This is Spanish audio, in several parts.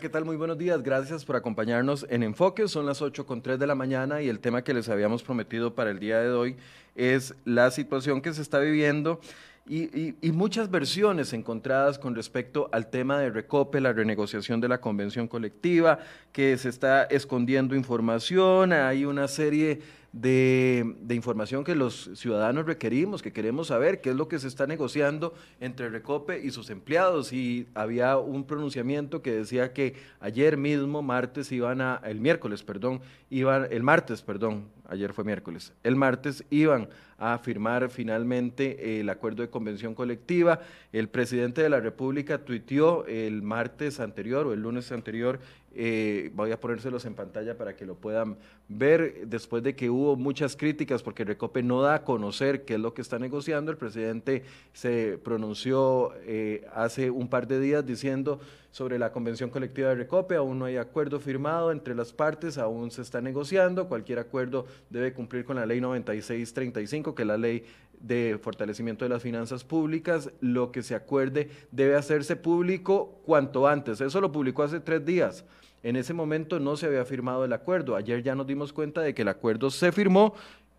¿qué tal? Muy buenos días. Gracias por acompañarnos en Enfoque. Son las 8 con 3 de la mañana y el tema que les habíamos prometido para el día de hoy es la situación que se está viviendo y, muchas versiones encontradas con respecto al tema de Recope, la renegociación de la convención colectiva, que se está escondiendo información, hay una serie de, información que los ciudadanos requerimos, que queremos saber qué es lo que se está negociando entre Recope y sus empleados. Y había un pronunciamiento que decía que ayer mismo, martes, iban a, el miércoles, perdón, iban, el martes, perdón, ayer fue miércoles, el martes iban a firmar finalmente el acuerdo de convención colectiva. El presidente de la República tuiteó el martes anterior o el lunes anterior eh, voy a ponérselos en pantalla para que lo puedan ver. Después de que hubo muchas críticas porque Recope no da a conocer qué es lo que está negociando, el presidente se pronunció eh, hace un par de días diciendo sobre la convención colectiva de Recope, aún no hay acuerdo firmado entre las partes, aún se está negociando, cualquier acuerdo debe cumplir con la ley 9635, que es la ley de fortalecimiento de las finanzas públicas, lo que se acuerde debe hacerse público cuanto antes. Eso lo publicó hace tres días. En ese momento no se había firmado el acuerdo. Ayer ya nos dimos cuenta de que el acuerdo se firmó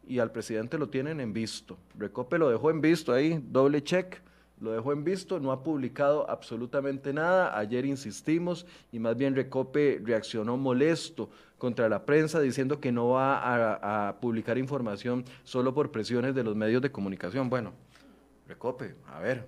y al presidente lo tienen en visto. Recope lo dejó en visto ahí, doble check, lo dejó en visto, no ha publicado absolutamente nada. Ayer insistimos y más bien Recope reaccionó molesto contra la prensa diciendo que no va a, a publicar información solo por presiones de los medios de comunicación. Bueno, Recope, a ver,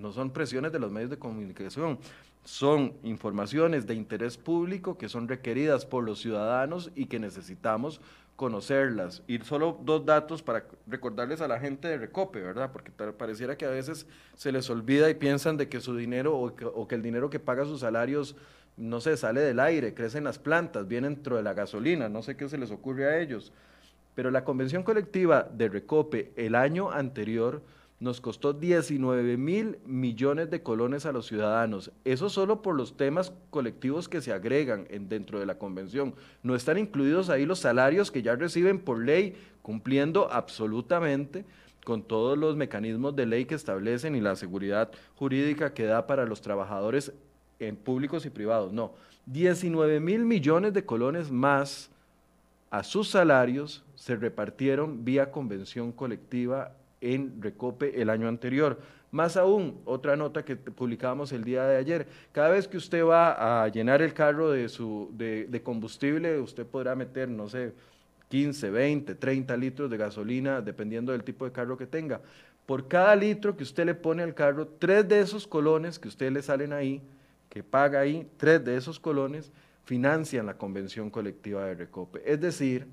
no son presiones de los medios de comunicación son informaciones de interés público que son requeridas por los ciudadanos y que necesitamos conocerlas. Y solo dos datos para recordarles a la gente de Recope, ¿verdad? Porque pareciera que a veces se les olvida y piensan de que su dinero o que, el dinero que paga sus salarios, no sé, sale del aire, crece en las plantas, viene dentro de la gasolina, no sé qué se les ocurre a ellos. Pero la convención colectiva de Recope el año anterior nos costó 19 mil millones de colones a los ciudadanos. Eso solo por los temas colectivos que se agregan en, dentro de la convención. No están incluidos ahí los salarios que ya reciben por ley, cumpliendo absolutamente con todos los mecanismos de ley que establecen y la seguridad jurídica que da para los trabajadores en públicos y privados. No, 19 mil millones de colones más a sus salarios se repartieron vía convención colectiva en Recope el año anterior. Más aún, otra nota que publicábamos el día de ayer, cada vez que usted va a llenar el carro de, su, de, combustible, usted podrá meter, no sé, 15, 20, 30 litros de gasolina, dependiendo del tipo de carro que tenga. Por cada litro que usted le pone al carro, tres de esos colones que usted le salen ahí, que paga ahí, tres de esos colones financian la convención colectiva de Recope. Es decir,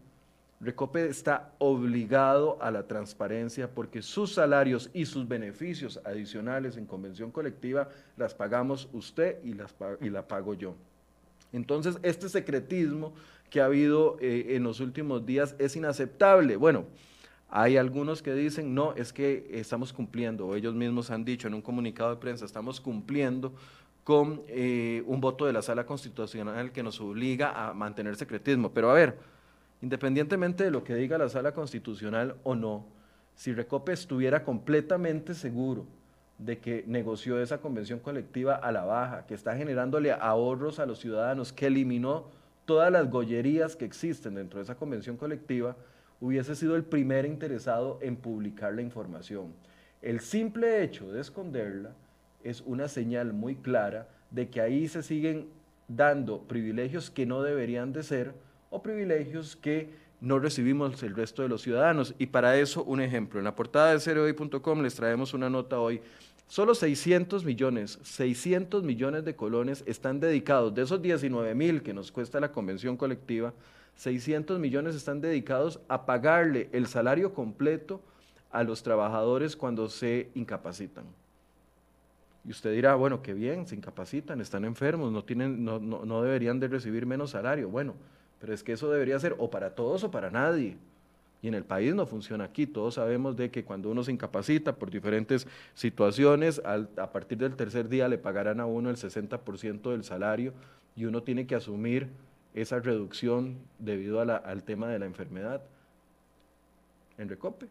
Recope está obligado a la transparencia porque sus salarios y sus beneficios adicionales en convención colectiva las pagamos usted y, las, y la pago yo. Entonces, este secretismo que ha habido eh, en los últimos días es inaceptable. Bueno, hay algunos que dicen, no, es que estamos cumpliendo, o ellos mismos han dicho en un comunicado de prensa, estamos cumpliendo con eh, un voto de la sala constitucional que nos obliga a mantener secretismo. Pero a ver, Independientemente de lo que diga la sala constitucional o no, si Recope estuviera completamente seguro de que negoció esa convención colectiva a la baja, que está generándole ahorros a los ciudadanos, que eliminó todas las gollerías que existen dentro de esa convención colectiva, hubiese sido el primer interesado en publicar la información. El simple hecho de esconderla es una señal muy clara de que ahí se siguen dando privilegios que no deberían de ser, o privilegios que no recibimos el resto de los ciudadanos. Y para eso, un ejemplo. En la portada de cereoy.com les traemos una nota hoy. Solo 600 millones, 600 millones de colones están dedicados, de esos 19 mil que nos cuesta la convención colectiva, 600 millones están dedicados a pagarle el salario completo a los trabajadores cuando se incapacitan. Y usted dirá, bueno, qué bien, se incapacitan, están enfermos, no, tienen, no, no, no deberían de recibir menos salario. Bueno, pero es que eso debería ser o para todos o para nadie. Y en el país no funciona aquí. Todos sabemos de que cuando uno se incapacita por diferentes situaciones, a partir del tercer día le pagarán a uno el 60% del salario y uno tiene que asumir esa reducción debido al tema de la enfermedad en Recope.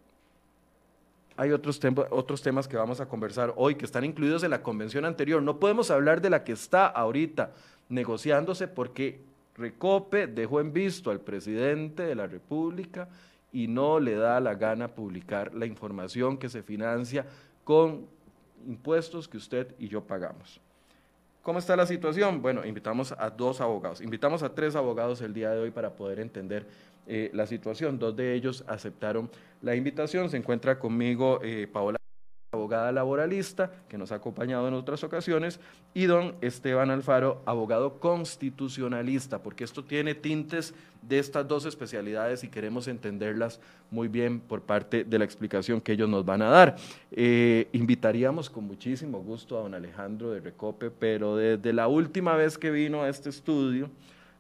Hay otros, otros temas que vamos a conversar hoy que están incluidos en la convención anterior. No podemos hablar de la que está ahorita negociándose porque Recope dejó en visto al presidente de la República y no le da la gana publicar la información que se financia con impuestos que usted y yo pagamos. ¿Cómo está la situación? Bueno, invitamos a dos abogados, invitamos a tres abogados el día de hoy para poder entender eh, la situación. Dos de ellos aceptaron la invitación. Se encuentra conmigo eh, Paola abogada laboralista, que nos ha acompañado en otras ocasiones, y don Esteban Alfaro, abogado constitucionalista, porque esto tiene tintes de estas dos especialidades y queremos entenderlas muy bien por parte de la explicación que ellos nos van a dar. Eh, invitaríamos con muchísimo gusto a don Alejandro de Recope, pero desde la última vez que vino a este estudio,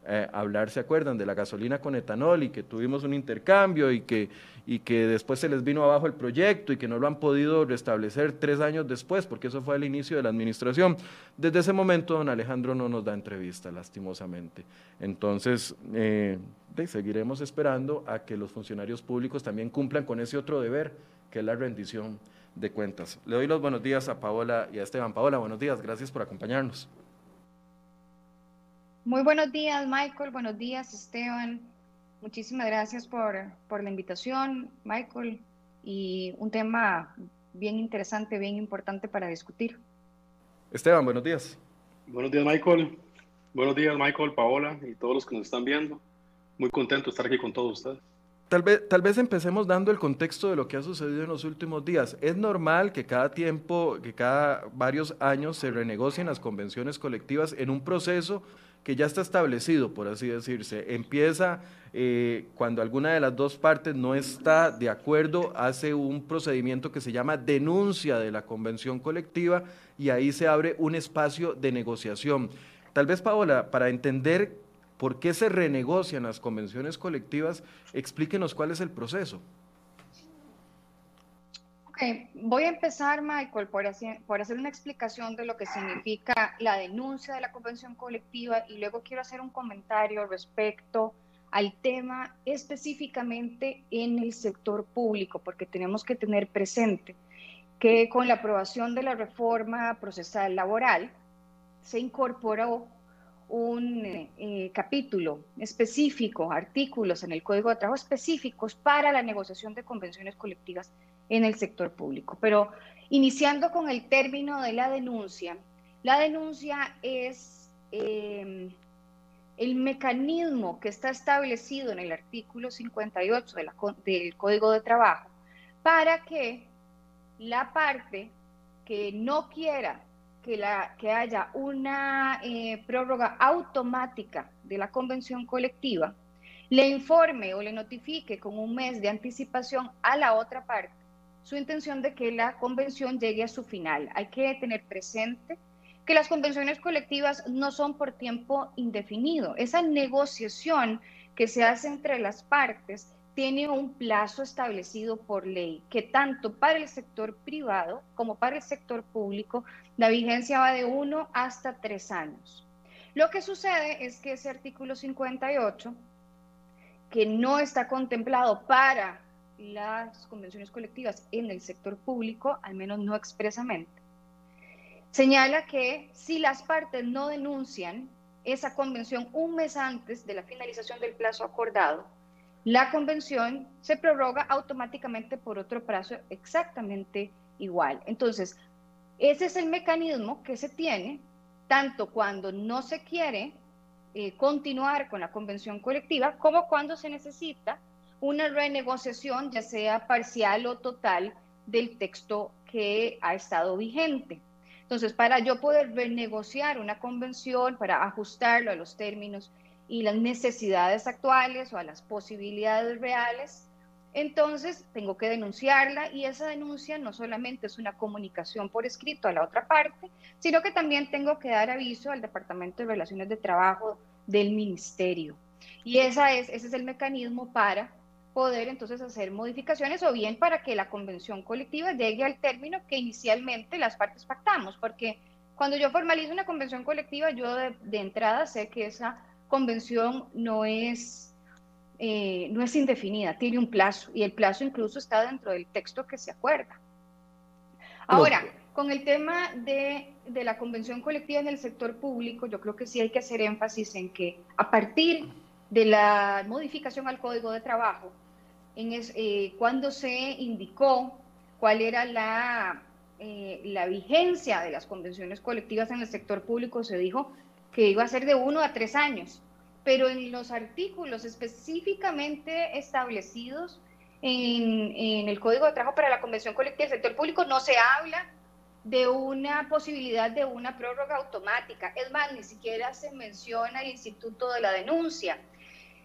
eh, hablar, ¿se acuerdan? De la gasolina con etanol y que tuvimos un intercambio y que, y que después se les vino abajo el proyecto y que no lo han podido restablecer tres años después, porque eso fue el inicio de la administración. Desde ese momento, don Alejandro no nos da entrevista, lastimosamente. Entonces, eh, seguiremos esperando a que los funcionarios públicos también cumplan con ese otro deber, que es la rendición de cuentas. Le doy los buenos días a Paola y a Esteban. Paola, buenos días, gracias por acompañarnos. Muy buenos días, Michael. Buenos días, Esteban. Muchísimas gracias por, la invitación, Michael, y un tema bien interesante, bien importante para discutir. Esteban, buenos días. Buenos días, Michael. Buenos días, Michael, Paola y todos los que nos están viendo. Muy contento de estar aquí con todos ustedes. Tal vez, tal vez empecemos dando el contexto de lo que ha sucedido en los últimos días. Es normal que cada tiempo, que cada varios años se renegocien las convenciones colectivas en un proceso que ya está establecido, por así decirse. Empieza eh, cuando alguna de las dos partes no está de acuerdo, hace un procedimiento que se llama denuncia de la convención colectiva y ahí se abre un espacio de negociación. Tal vez, Paola, para entender por qué se renegocian las convenciones colectivas, explíquenos cuál es el proceso voy a empezar, Michael, por hacer, por hacer una explicación de lo que significa la denuncia de la convención colectiva y luego quiero hacer un comentario respecto al tema específicamente en el sector público, porque tenemos que tener presente que con la aprobación de la reforma procesal laboral se incorporó un eh, capítulo específico, artículos en el Código de Trabajo específicos para la negociación de convenciones colectivas en el sector público. Pero iniciando con el término de la denuncia, la denuncia es em, el mecanismo que está establecido en el artículo 58 del Código de Trabajo para que la parte que no quiera que, la, que haya una eh, prórroga automática de la convención colectiva, le informe o le notifique con un mes de anticipación a la otra parte su intención de que la convención llegue a su final. Hay que tener presente que las convenciones colectivas no son por tiempo indefinido. Esa negociación que se hace entre las partes tiene un plazo establecido por ley, que tanto para el sector privado como para el sector público, la vigencia va de uno hasta tres años. Lo que sucede es que ese artículo 58, que no está contemplado para las convenciones colectivas en el sector público, al menos no expresamente, señala que si las partes no denuncian esa convención un mes antes de la finalización del plazo acordado, la convención se prorroga automáticamente por otro plazo exactamente igual. Entonces, ese es el mecanismo que se tiene tanto cuando no se quiere eh, continuar con la convención colectiva como cuando se necesita una renegociación, ya sea parcial o total, del texto que ha estado vigente. Entonces, para yo poder renegociar una convención, para ajustarlo a los términos y las necesidades actuales o a las posibilidades reales, entonces tengo que denunciarla y esa denuncia no solamente es una comunicación por escrito a la otra parte, sino que también tengo que dar aviso al Departamento de Relaciones de Trabajo del Ministerio. Y esa es, ese es el mecanismo para poder entonces hacer modificaciones o bien para que la convención colectiva llegue al término que inicialmente las partes pactamos, porque cuando yo formalizo una convención colectiva, yo de, entrada sé que esa convención no es, eh, no es indefinida, tiene un plazo y el plazo incluso está dentro del texto que se acuerda. Ahora, Con el tema de, de, la convención colectiva en el sector público, yo creo que sí hay que hacer énfasis en que a partir de la modificación al Código de Trabajo, en es, eh, cuando se indicó cuál era la, eh, la vigencia de las convenciones colectivas en el sector público, se dijo que iba a ser de uno a tres años, pero en los artículos específicamente establecidos en, en el Código de Trabajo para la Convención Colectiva del Sector Público no se habla de una posibilidad de una prórroga automática. Es más, ni siquiera se menciona el instituto de la denuncia.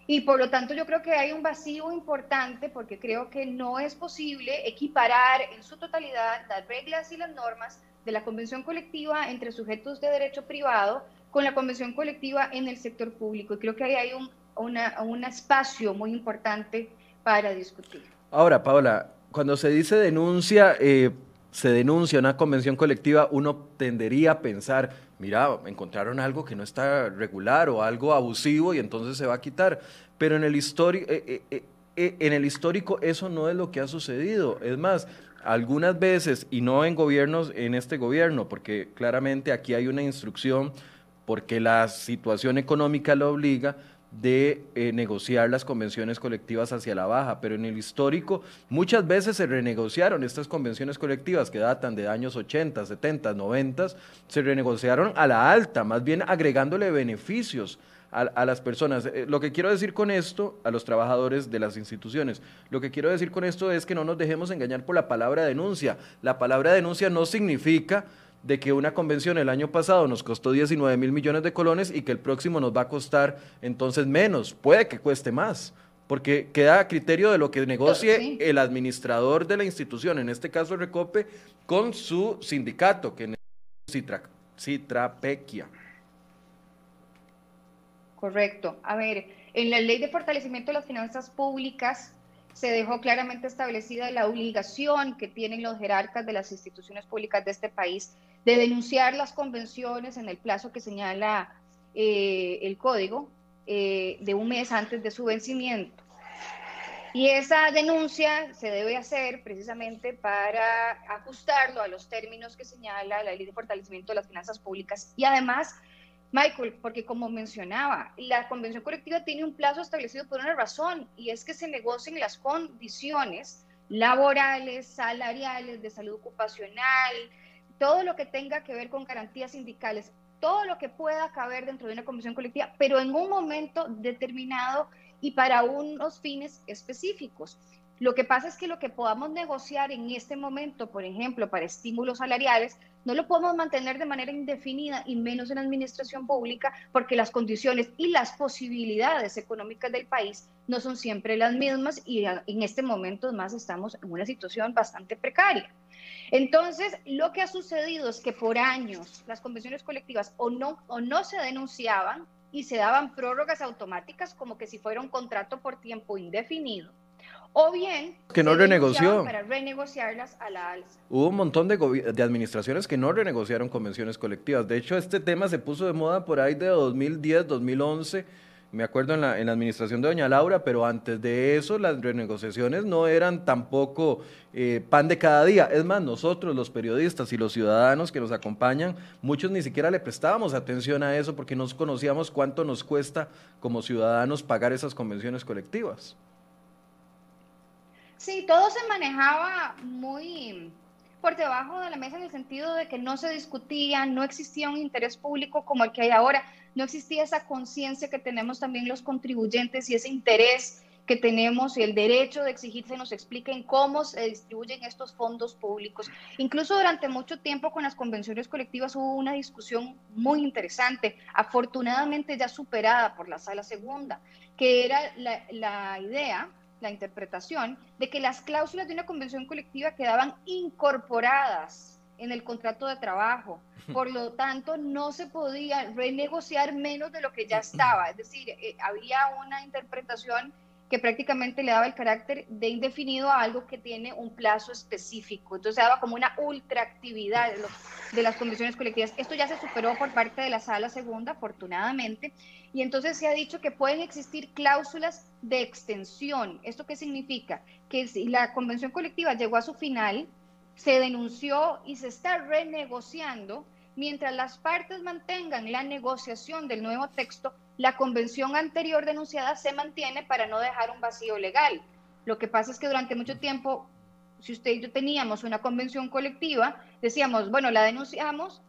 Y por lo tanto yo creo que hay un vacío importante porque creo que no es posible equiparar en su totalidad las reglas y las normas de la convención colectiva entre sujetos de derecho privado con la convención colectiva en el sector público. Y creo que ahí hay un, un espacio muy importante para discutir. Ahora, Paola, cuando se dice denuncia, eh, se denuncia una convención colectiva, uno tendería a pensar, mira, encontraron algo que no está regular o algo abusivo y entonces se va a quitar. Pero en el, histórico, eh, eh, eh, en el histórico eso no es lo que ha sucedido. Es más, algunas veces, y no en gobiernos, en este gobierno, porque claramente aquí hay una instrucción, porque la situación económica lo obliga, de eh, negociar las convenciones colectivas hacia la baja, pero en el histórico muchas veces se renegociaron estas convenciones colectivas que datan de años 80, 70, 90, se renegociaron a la alta, más bien agregándole beneficios a, las personas. Eh, lo que quiero decir con esto, a los trabajadores de las instituciones, lo que quiero decir con esto es que no nos dejemos engañar por la palabra denuncia. La palabra denuncia no significa de que una convención el año pasado nos costó 19 mil millones de colones y que el próximo nos va a costar entonces menos, puede que cueste más, porque queda a criterio de lo que negocie el administrador de la institución, en este caso Recope, con su sindicato, que es Citra, Citrapequia. Correcto. A ver, en la ley de fortalecimiento de las finanzas públicas se dejó claramente establecida la obligación que tienen los jerarcas de las instituciones públicas de este país de denunciar las convenciones en el plazo que señala eh, el código eh, de un mes antes de su vencimiento. Y esa denuncia se debe hacer precisamente para ajustarlo a los términos que señala la ley de fortalecimiento de las finanzas públicas y además Michael, porque como mencionaba, la convención colectiva tiene un plazo establecido por una razón y es que se negocien las condiciones laborales, salariales, de salud ocupacional, todo lo que tenga que ver con garantías sindicales, todo lo que pueda caber dentro de una convención colectiva, pero en un momento determinado y para unos fines específicos. Lo que pasa es que lo que podamos negociar en este momento, por ejemplo, para estímulos salariales, no lo podemos mantener de manera indefinida y menos en administración pública porque las condiciones y las posibilidades económicas del país no son siempre las mismas y en este momento más estamos en una situación bastante precaria. Entonces, lo que ha sucedido es que por años las convenciones colectivas o no, o no se denunciaban y se daban prórrogas automáticas como que si fuera un contrato por tiempo indefinido. O bien que no renegoció para renegociarlas a la alza. Hubo un montón de, de, administraciones que no renegociaron convenciones colectivas. De hecho, este tema se puso de moda por ahí de 2010, 2011 me acuerdo en la, en la, administración de doña Laura, pero antes de eso las renegociaciones no eran tampoco eh, pan de cada día. Es más, nosotros los periodistas y los ciudadanos que nos acompañan, muchos ni siquiera le prestábamos atención a eso porque no conocíamos cuánto nos cuesta como ciudadanos pagar esas convenciones colectivas. Sí, todo se manejaba muy por debajo de la mesa en el sentido de que no se discutía, no existía un interés público como el que hay ahora, no existía esa conciencia que tenemos también los contribuyentes y ese interés que tenemos y el derecho de exigir se nos explique cómo se distribuyen estos fondos públicos. Incluso durante mucho tiempo con las convenciones colectivas hubo una discusión muy interesante, afortunadamente ya superada por la sala segunda, que era la idea la interpretación de que las cláusulas de una convención colectiva quedaban incorporadas en el contrato de trabajo. Por lo tanto, no se podía renegociar menos de lo que ya estaba. Es decir, eh, había una interpretación que prácticamente le daba el carácter de indefinido a algo que tiene un plazo específico. Entonces, daba como una ultraactividad de, de las convenciones colectivas. Esto ya se superó por parte de la sala segunda, afortunadamente, y entonces se ha dicho que pueden existir cláusulas de extensión. ¿Esto qué significa? Que si la convención colectiva llegó a su final, se denunció y se está renegociando. Mientras las partes mantengan la negociación del nuevo texto, la convención anterior denunciada se mantiene para no dejar un vacío legal. Lo que pasa es que durante mucho tiempo, si usted y yo teníamos una convención colectiva, decíamos, bueno, la denunciamos,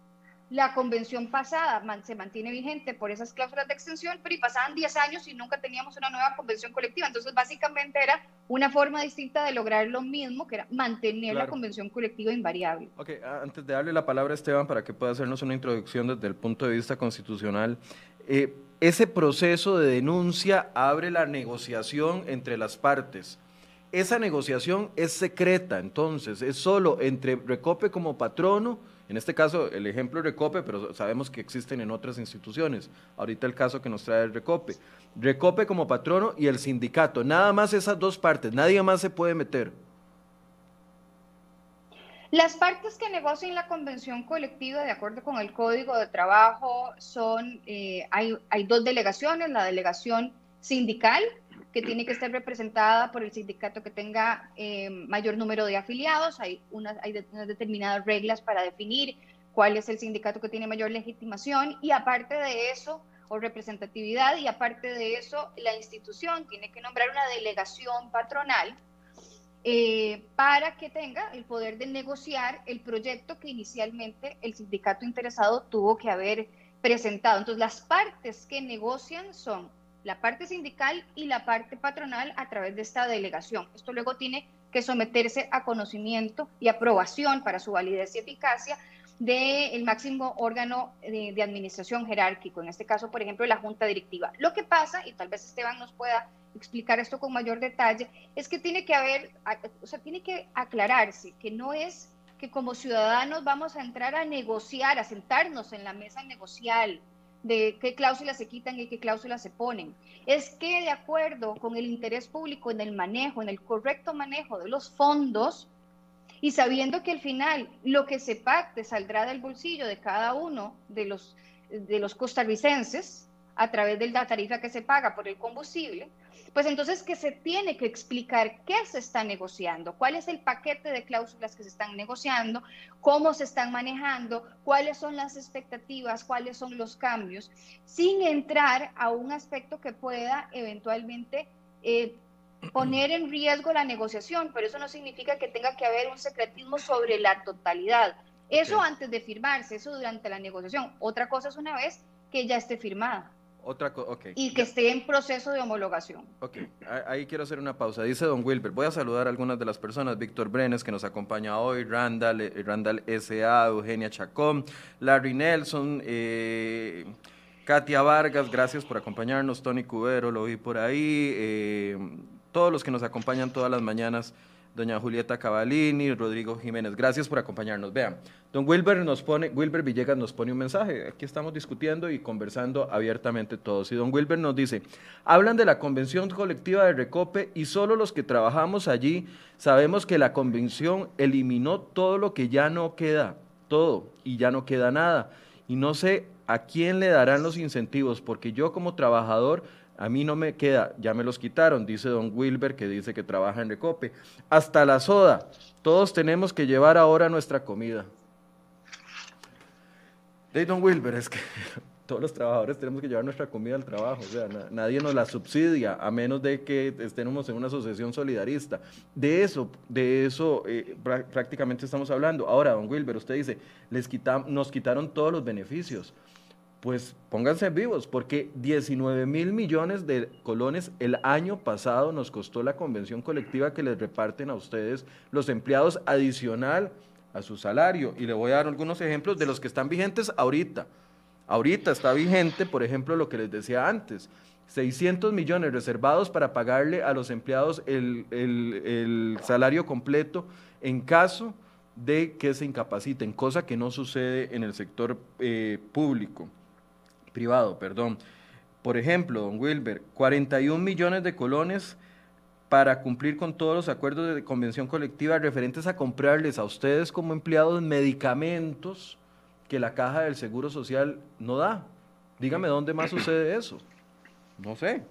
la convención pasada se mantiene vigente por esas cláusulas de extensión, pero y pasaban 10 años y nunca teníamos una nueva convención colectiva. Entonces, básicamente era una forma distinta de lograr lo mismo, que era mantener la convención colectiva invariable. Ok, antes de darle la palabra a Esteban para que pueda hacernos una introducción desde el punto de vista constitucional, eh, ese proceso de denuncia abre la negociación entre las partes. Esa negociación es secreta, entonces, es solo entre Recope como patrono en este caso, el ejemplo es Recope, pero sabemos que existen en otras instituciones. Ahorita el caso que nos trae Recope. Recope como patrono y el sindicato. Nada más esas dos partes, nadie más se puede meter. Las partes que negocian la convención colectiva, de acuerdo con el Código de Trabajo, son, eh, hay, hay dos delegaciones, la delegación sindical, que tiene que estar representada por el sindicato que tenga eh, mayor número de afiliados. Hay, unas, hay determinadas reglas para definir cuál es el sindicato que tiene mayor legitimación y aparte de eso, o representatividad, y aparte de eso, la institución tiene que nombrar una delegación patronal eh, para que tenga el poder de negociar el proyecto que inicialmente el sindicato interesado tuvo que haber presentado. Entonces, las partes que negocian son la parte sindical y la parte patronal a través de esta delegación. Esto luego tiene que someterse a conocimiento y aprobación para su validez y eficacia del máximo órgano de, administración jerárquico, en este caso, por ejemplo, la junta directiva. Lo que pasa, y tal vez Esteban nos pueda explicar esto con mayor detalle, es que tiene que haber, o sea, tiene que aclararse que no es que como ciudadanos vamos a entrar a negociar, a sentarnos en la mesa negocial, de qué cláusulas se quitan y qué cláusulas se ponen. Es que de acuerdo con el interés público en el manejo, en el correcto manejo de los fondos, y sabiendo que al final lo que se pacte saldrá del bolsillo de cada uno de los, de los costarricenses a través de la tarifa que se paga por el combustible, pues entonces que se tiene que explicar qué se está negociando, cuál es el paquete de cláusulas que se están negociando, cómo se están manejando, cuáles son las expectativas, cuáles son los cambios, sin entrar a un aspecto que pueda eventualmente eh, poner en riesgo la negociación, pero eso no significa que tenga que haber un secretismo sobre la totalidad. Eso antes de firmarse, eso durante la negociación. Otra cosa es una vez que ya esté firmada. Otra Y que esté en proceso de homologación. Ok, ahí quiero hacer una pausa. Dice don Wilber, voy a saludar a algunas de las personas. Víctor Brenes, que nos acompaña hoy, Randall, eh, Randall S.A., Eugenia Chacón, Larry Nelson, eh, Katia Vargas, gracias por acompañarnos. Tony Cubero, lo vi por ahí. Eh, todos los que nos acompañan todas las mañanas doña Julieta Cavalini, Rodrigo Jiménez. Gracias por acompañarnos. Vean, don Wilber nos pone, Wilber Villegas nos pone un mensaje. Aquí estamos discutiendo y conversando abiertamente todos. Y don Wilber nos dice, hablan de la convención colectiva de Recope y solo los que trabajamos allí sabemos que la convención eliminó todo lo que ya no queda, todo, y ya no queda nada. Y no sé a quién le darán los incentivos, porque yo como trabajador a mí no me queda, ya me los quitaron, dice don Wilber, que dice que trabaja en Recope. Hasta la soda, todos tenemos que llevar ahora nuestra comida. De don Wilber, es que todos los trabajadores tenemos que llevar nuestra comida al trabajo, o sea, nadie nos la subsidia, a menos de que estemos en una asociación solidarista. De eso, de eso eh, prácticamente estamos hablando. Ahora, don Wilber, usted dice, les nos quitaron todos los beneficios pues pónganse vivos, porque 19 mil millones de colones el año pasado nos costó la convención colectiva que les reparten a ustedes los empleados adicional a su salario. Y le voy a dar algunos ejemplos de los que están vigentes ahorita. Ahorita está vigente, por ejemplo, lo que les decía antes. 600 millones reservados para pagarle a los empleados el, salario completo en caso de que se incapaciten, cosa que no sucede en el sector eh, público privado, perdón. Por ejemplo, don Wilber, 41 millones de colones para cumplir con todos los acuerdos de convención colectiva referentes a comprarles a ustedes como empleados medicamentos que la caja del Seguro Social no da. Dígame dónde más sucede eso. No sé.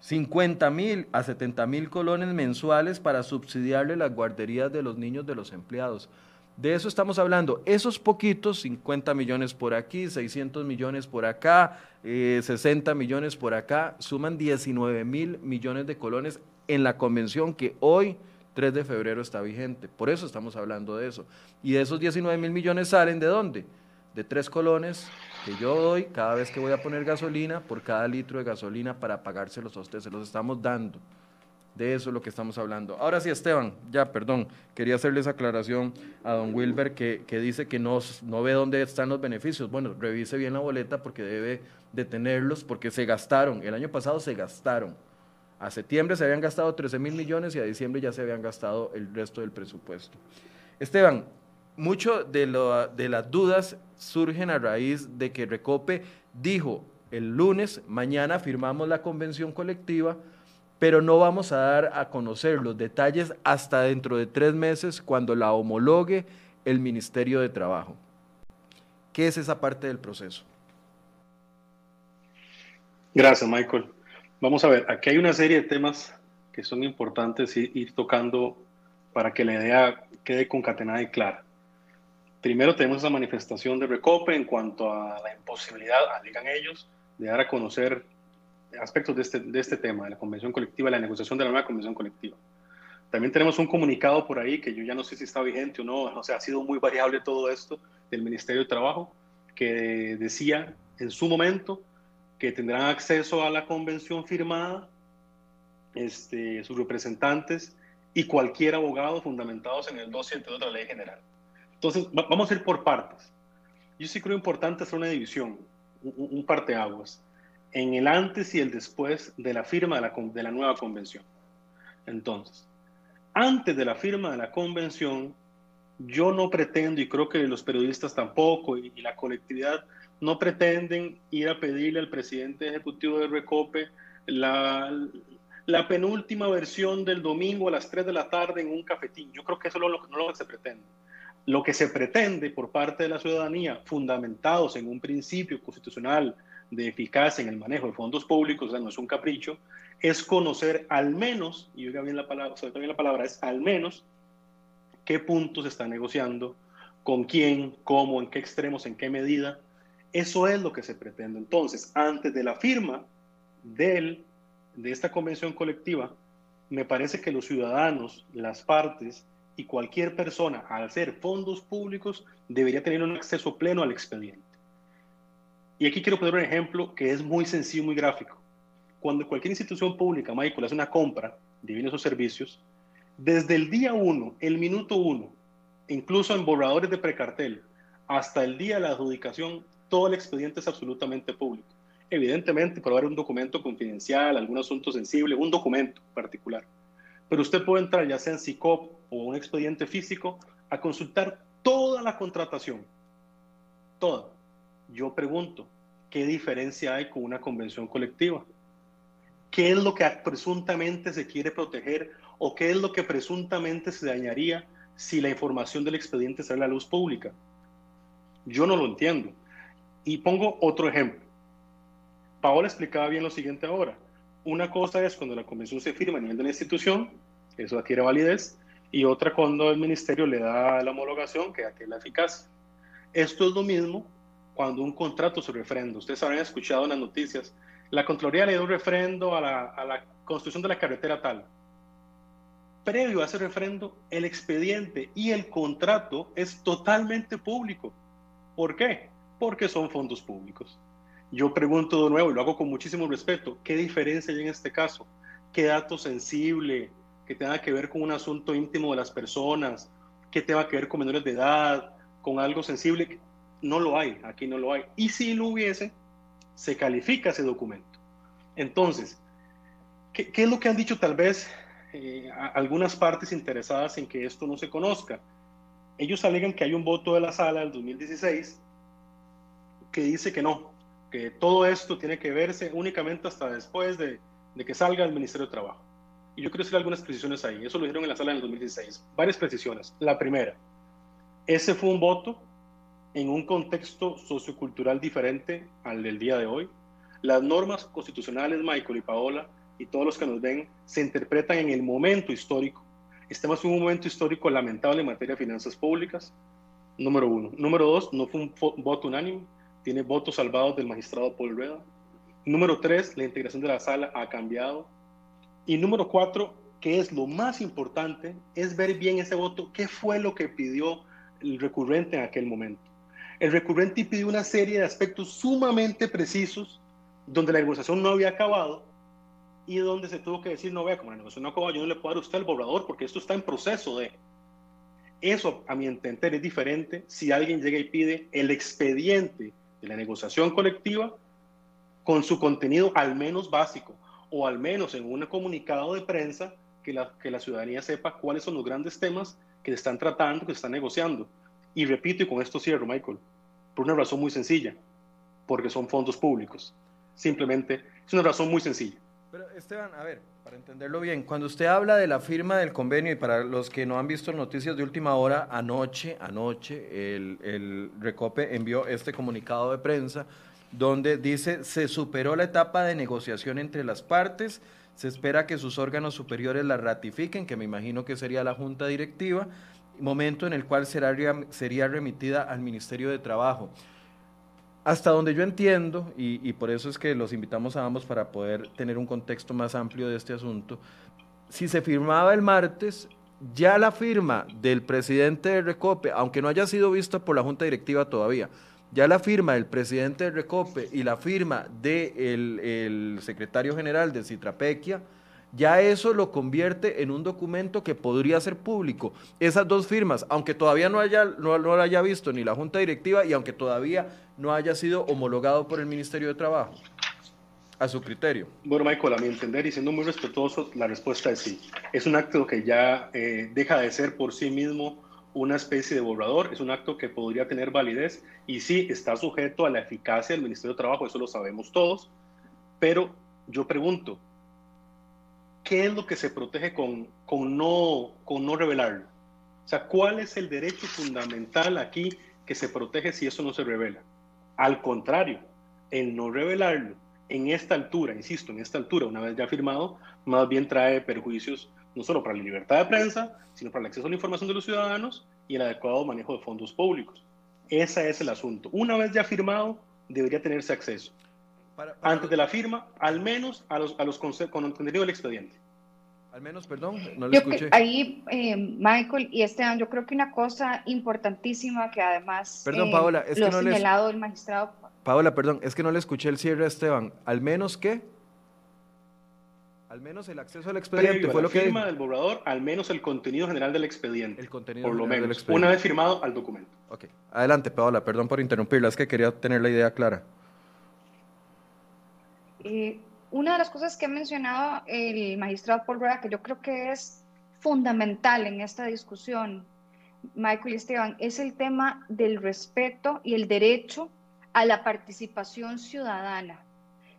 50 mil a 70 mil colones mensuales para subsidiarle las guarderías de los niños de los empleados. De eso estamos hablando. Esos poquitos, 50 millones por aquí, 600 millones por acá, 60 eh, millones por acá, suman 19 mil millones de colones en la convención que hoy, 3 de febrero, está vigente. Por eso estamos hablando de eso. Y de esos 19 mil millones salen de dónde? De tres colones que yo doy cada vez que voy a poner gasolina por cada litro de gasolina para pagárselos a usted. Se los estamos dando. De eso es lo que estamos hablando. Ahora sí, Esteban, ya, perdón, quería hacerle esa aclaración a don Wilber que, que dice que no, no ve dónde están los beneficios. Bueno, revise bien la boleta porque debe de tenerlos porque se gastaron. El año pasado se gastaron. A septiembre se habían gastado 13 mil millones y a diciembre ya se habían gastado el resto del presupuesto. Esteban, mucho de, lo, de las dudas surgen a raíz de que Recope dijo el lunes, mañana firmamos la convención colectiva, pero no vamos a dar a conocer los detalles hasta dentro de tres meses cuando la homologue el Ministerio de Trabajo. ¿Qué es esa parte del proceso? Gracias, Michael. Vamos a ver, aquí hay una serie de temas que son importantes ir tocando para que la idea quede concatenada y clara. Primero tenemos esa manifestación de Recope en cuanto a la imposibilidad, digan ellos, de dar a conocer aspectos de este, de este tema, de la convención colectiva, la negociación de la nueva convención colectiva. También tenemos un comunicado por ahí que yo ya no sé si está vigente o no, o sea, ha sido muy variable todo esto del Ministerio de Trabajo, que decía en su momento que tendrán acceso a la convención firmada este, sus representantes y cualquier abogado fundamentados en el 202 de la Ley General. Entonces, vamos a ir por partes. Yo sí creo importante hacer una división, un, un parteaguas en el antes y el después de la firma de la, nueva convención. Entonces, antes de la firma de la convención, yo no pretendo, y creo que los periodistas tampoco, y, la colectividad no pretenden ir a pedirle al presidente ejecutivo de Recope la, penúltima versión del domingo a las 3 de la tarde en un cafetín. Yo creo que eso no, no es lo que se pretende. Lo que se pretende por parte de la ciudadanía, fundamentados en un principio constitucional de eficacia en el manejo de fondos públicos, o sea, no es un capricho, es conocer al menos, y oiga bien la palabra, sobre bien la palabra, es al menos qué puntos se está negociando, con quién, cómo, en qué extremos, en qué medida. Eso es lo que se pretende. Entonces, antes de la firma del, de esta convención colectiva, me parece que los ciudadanos, las partes y cualquier persona, al ser fondos públicos, debería tener un acceso pleno al expediente. Y aquí quiero poner un ejemplo que es muy sencillo, muy gráfico. Cuando cualquier institución pública, Michael, hace una compra de bienes o servicios, desde el día uno, el minuto uno, incluso en borradores de precartel, hasta el día de la adjudicación, todo el expediente es absolutamente público. Evidentemente, por haber un documento confidencial, algún asunto sensible, un documento particular. Pero usted puede entrar, ya sea en SICOP o un expediente físico, a consultar toda la contratación. Toda yo pregunto, ¿qué diferencia hay con una convención colectiva? ¿Qué es lo que presuntamente se quiere proteger o qué es lo que presuntamente se dañaría si la información del expediente sale a la luz pública? Yo no lo entiendo. Y pongo otro ejemplo. Paola explicaba bien lo siguiente ahora. Una cosa es cuando la convención se firma a nivel de la institución, eso adquiere validez, y otra cuando el ministerio le da la homologación, que adquiere la eficacia. Esto es lo mismo cuando un contrato se refrenda. Ustedes habrán escuchado en las noticias, la Contraloría le dio un refrendo a la, construcción de la carretera tal. Previo a ese refrendo, el expediente y el contrato es totalmente público. ¿Por qué? Porque son fondos públicos. Yo pregunto de nuevo, y lo hago con muchísimo respeto, ¿qué diferencia hay en este caso? ¿Qué dato sensible que tenga que ver con un asunto íntimo de las personas? ¿Qué tenga que ver con menores de edad? ¿Con algo sensible? No lo hay, aquí no lo hay. Y si lo hubiese, se califica ese documento. Entonces, ¿qué, es lo que han dicho tal vez eh, algunas partes interesadas en que esto no se conozca? Ellos alegan que hay un voto de la sala del 2016 que dice que no, que todo esto tiene que verse únicamente hasta después de, que salga el Ministerio de Trabajo. Y yo quiero hacer algunas precisiones ahí. Eso lo dijeron en la sala del 2016. Varias precisiones. La primera, ese fue un voto en un contexto sociocultural diferente al del día de hoy. Las normas constitucionales, Michael y Paola, y todos los que nos ven, se interpretan en el momento histórico. Estamos en un momento histórico lamentable en materia de finanzas públicas. Número uno. Número dos, no fue un voto unánime, tiene votos salvados del magistrado Paul Reda. Número tres, la integración de la sala ha cambiado. Y número cuatro, que es lo más importante, es ver bien ese voto, qué fue lo que pidió el recurrente en aquel momento. El recurrente pidió una serie de aspectos sumamente precisos donde la negociación no había acabado y donde se tuvo que decir, no vea, como la negociación no acabado, yo no le puedo dar a usted el borrador porque esto está en proceso de... Eso, a mi entender, es diferente si alguien llega y pide el expediente de la negociación colectiva con su contenido al menos básico o al menos en un comunicado de prensa que la, que la ciudadanía sepa cuáles son los grandes temas que se están tratando, que se están negociando. Y repito, y con esto cierro, Michael, por una razón muy sencilla, porque son fondos públicos. Simplemente es una razón muy sencilla. Pero Esteban, a ver, para entenderlo bien, cuando usted habla de la firma del convenio y para los que no han visto noticias de última hora, anoche, anoche, el, el Recope envió este comunicado de prensa donde dice se superó la etapa de negociación entre las partes, se espera que sus órganos superiores la ratifiquen, que me imagino que sería la junta directiva, momento en el cual será, sería remitida al Ministerio de Trabajo. Hasta donde yo entiendo, y, por eso es que los invitamos a ambos para poder tener un contexto más amplio de este asunto, si se firmaba el martes, ya la firma del presidente de Recope, aunque no haya sido vista por la Junta Directiva todavía, ya la firma del presidente de Recope y la firma del el secretario general de Citrapequia, ya eso lo convierte en un documento que podría ser público. Esas dos firmas, aunque todavía no, haya, no, lo haya visto ni la Junta Directiva y aunque todavía no haya sido homologado por el Ministerio de Trabajo, a su criterio. Bueno, Michael, a mi entender y siendo muy respetuoso, la respuesta es sí. Es un acto que ya eh, deja de ser por sí mismo una especie de borrador, es un acto que podría tener validez y sí está sujeto a la eficacia del Ministerio de Trabajo, eso lo sabemos todos, pero yo pregunto, ¿qué es lo que se protege con, con, no, con no revelarlo? O sea, ¿cuál es el derecho fundamental aquí que se protege si eso no se revela? Al contrario, el no revelarlo en esta altura, insisto, en esta altura, una vez ya firmado, más bien trae perjuicios no solo para la libertad de prensa, sino para el acceso a la información de los ciudadanos y el adecuado manejo de fondos públicos. Ese es el asunto. Una vez ya firmado, debería tenerse acceso. Antes de la firma, al menos a los, a los con contenido del expediente. Al menos, perdón, no le escuché. Ahí, eh, Michael y Esteban, yo creo que una cosa importantísima que además perdón, Paola, es lo que no señalado el magistrado. Paola, perdón, es que no le escuché el cierre a Esteban. ¿Al menos qué? Al menos el acceso al expediente fue lo que firma del borrador, al menos el contenido general del expediente. El contenido por lo menos, una vez firmado al documento. Ok, adelante, Paola, perdón por interrumpirla, es que quería tener la idea clara. Eh, una de las cosas que ha mencionado el magistrado Paul Rueda, que yo creo que es fundamental en esta discusión, Michael y Esteban, es el tema del respeto y el derecho a la participación ciudadana.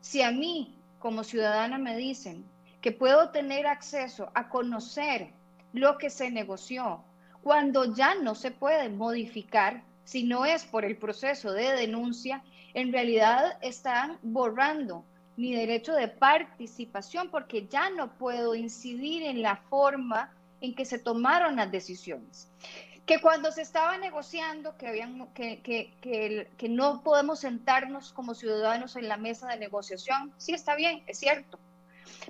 Si a mí, como ciudadana, me dicen que puedo tener acceso a conocer lo que se negoció, cuando ya no se puede modificar, si no es por el proceso de denuncia, en realidad están borrando mi derecho de participación porque ya no puedo incidir en la forma en que se tomaron las decisiones. Que cuando se estaba negociando, que, habían, que, que, que, que no podemos sentarnos como ciudadanos en la mesa de negociación, sí está bien, es cierto.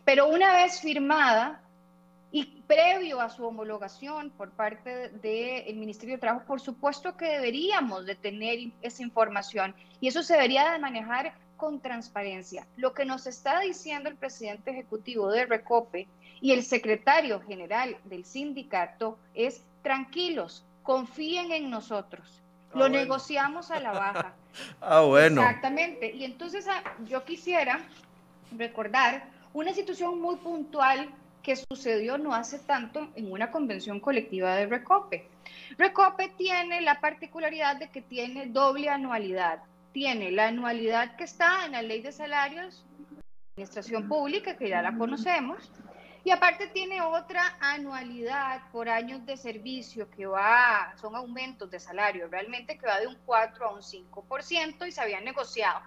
Pero una vez firmada, y previo a su homologación por parte del Ministerio de Trabajo, por supuesto que deberíamos de tener esa información y eso se debería de manejar con transparencia. Lo que nos está diciendo el presidente ejecutivo de Recope y el secretario general del sindicato es tranquilos, confíen en nosotros. Ah, Lo negociamos a la baja. ah, bueno. Exactamente. Y entonces ah, yo quisiera recordar una situación muy puntual que sucedió no hace tanto en una convención colectiva de Recope. Recope tiene la particularidad de que tiene doble anualidad tiene la anualidad que está en la ley de salarios, administración pública, que ya la conocemos, y aparte tiene otra anualidad por años de servicio que va, son aumentos de salario realmente que va de un 4 a un 5% y se había negociado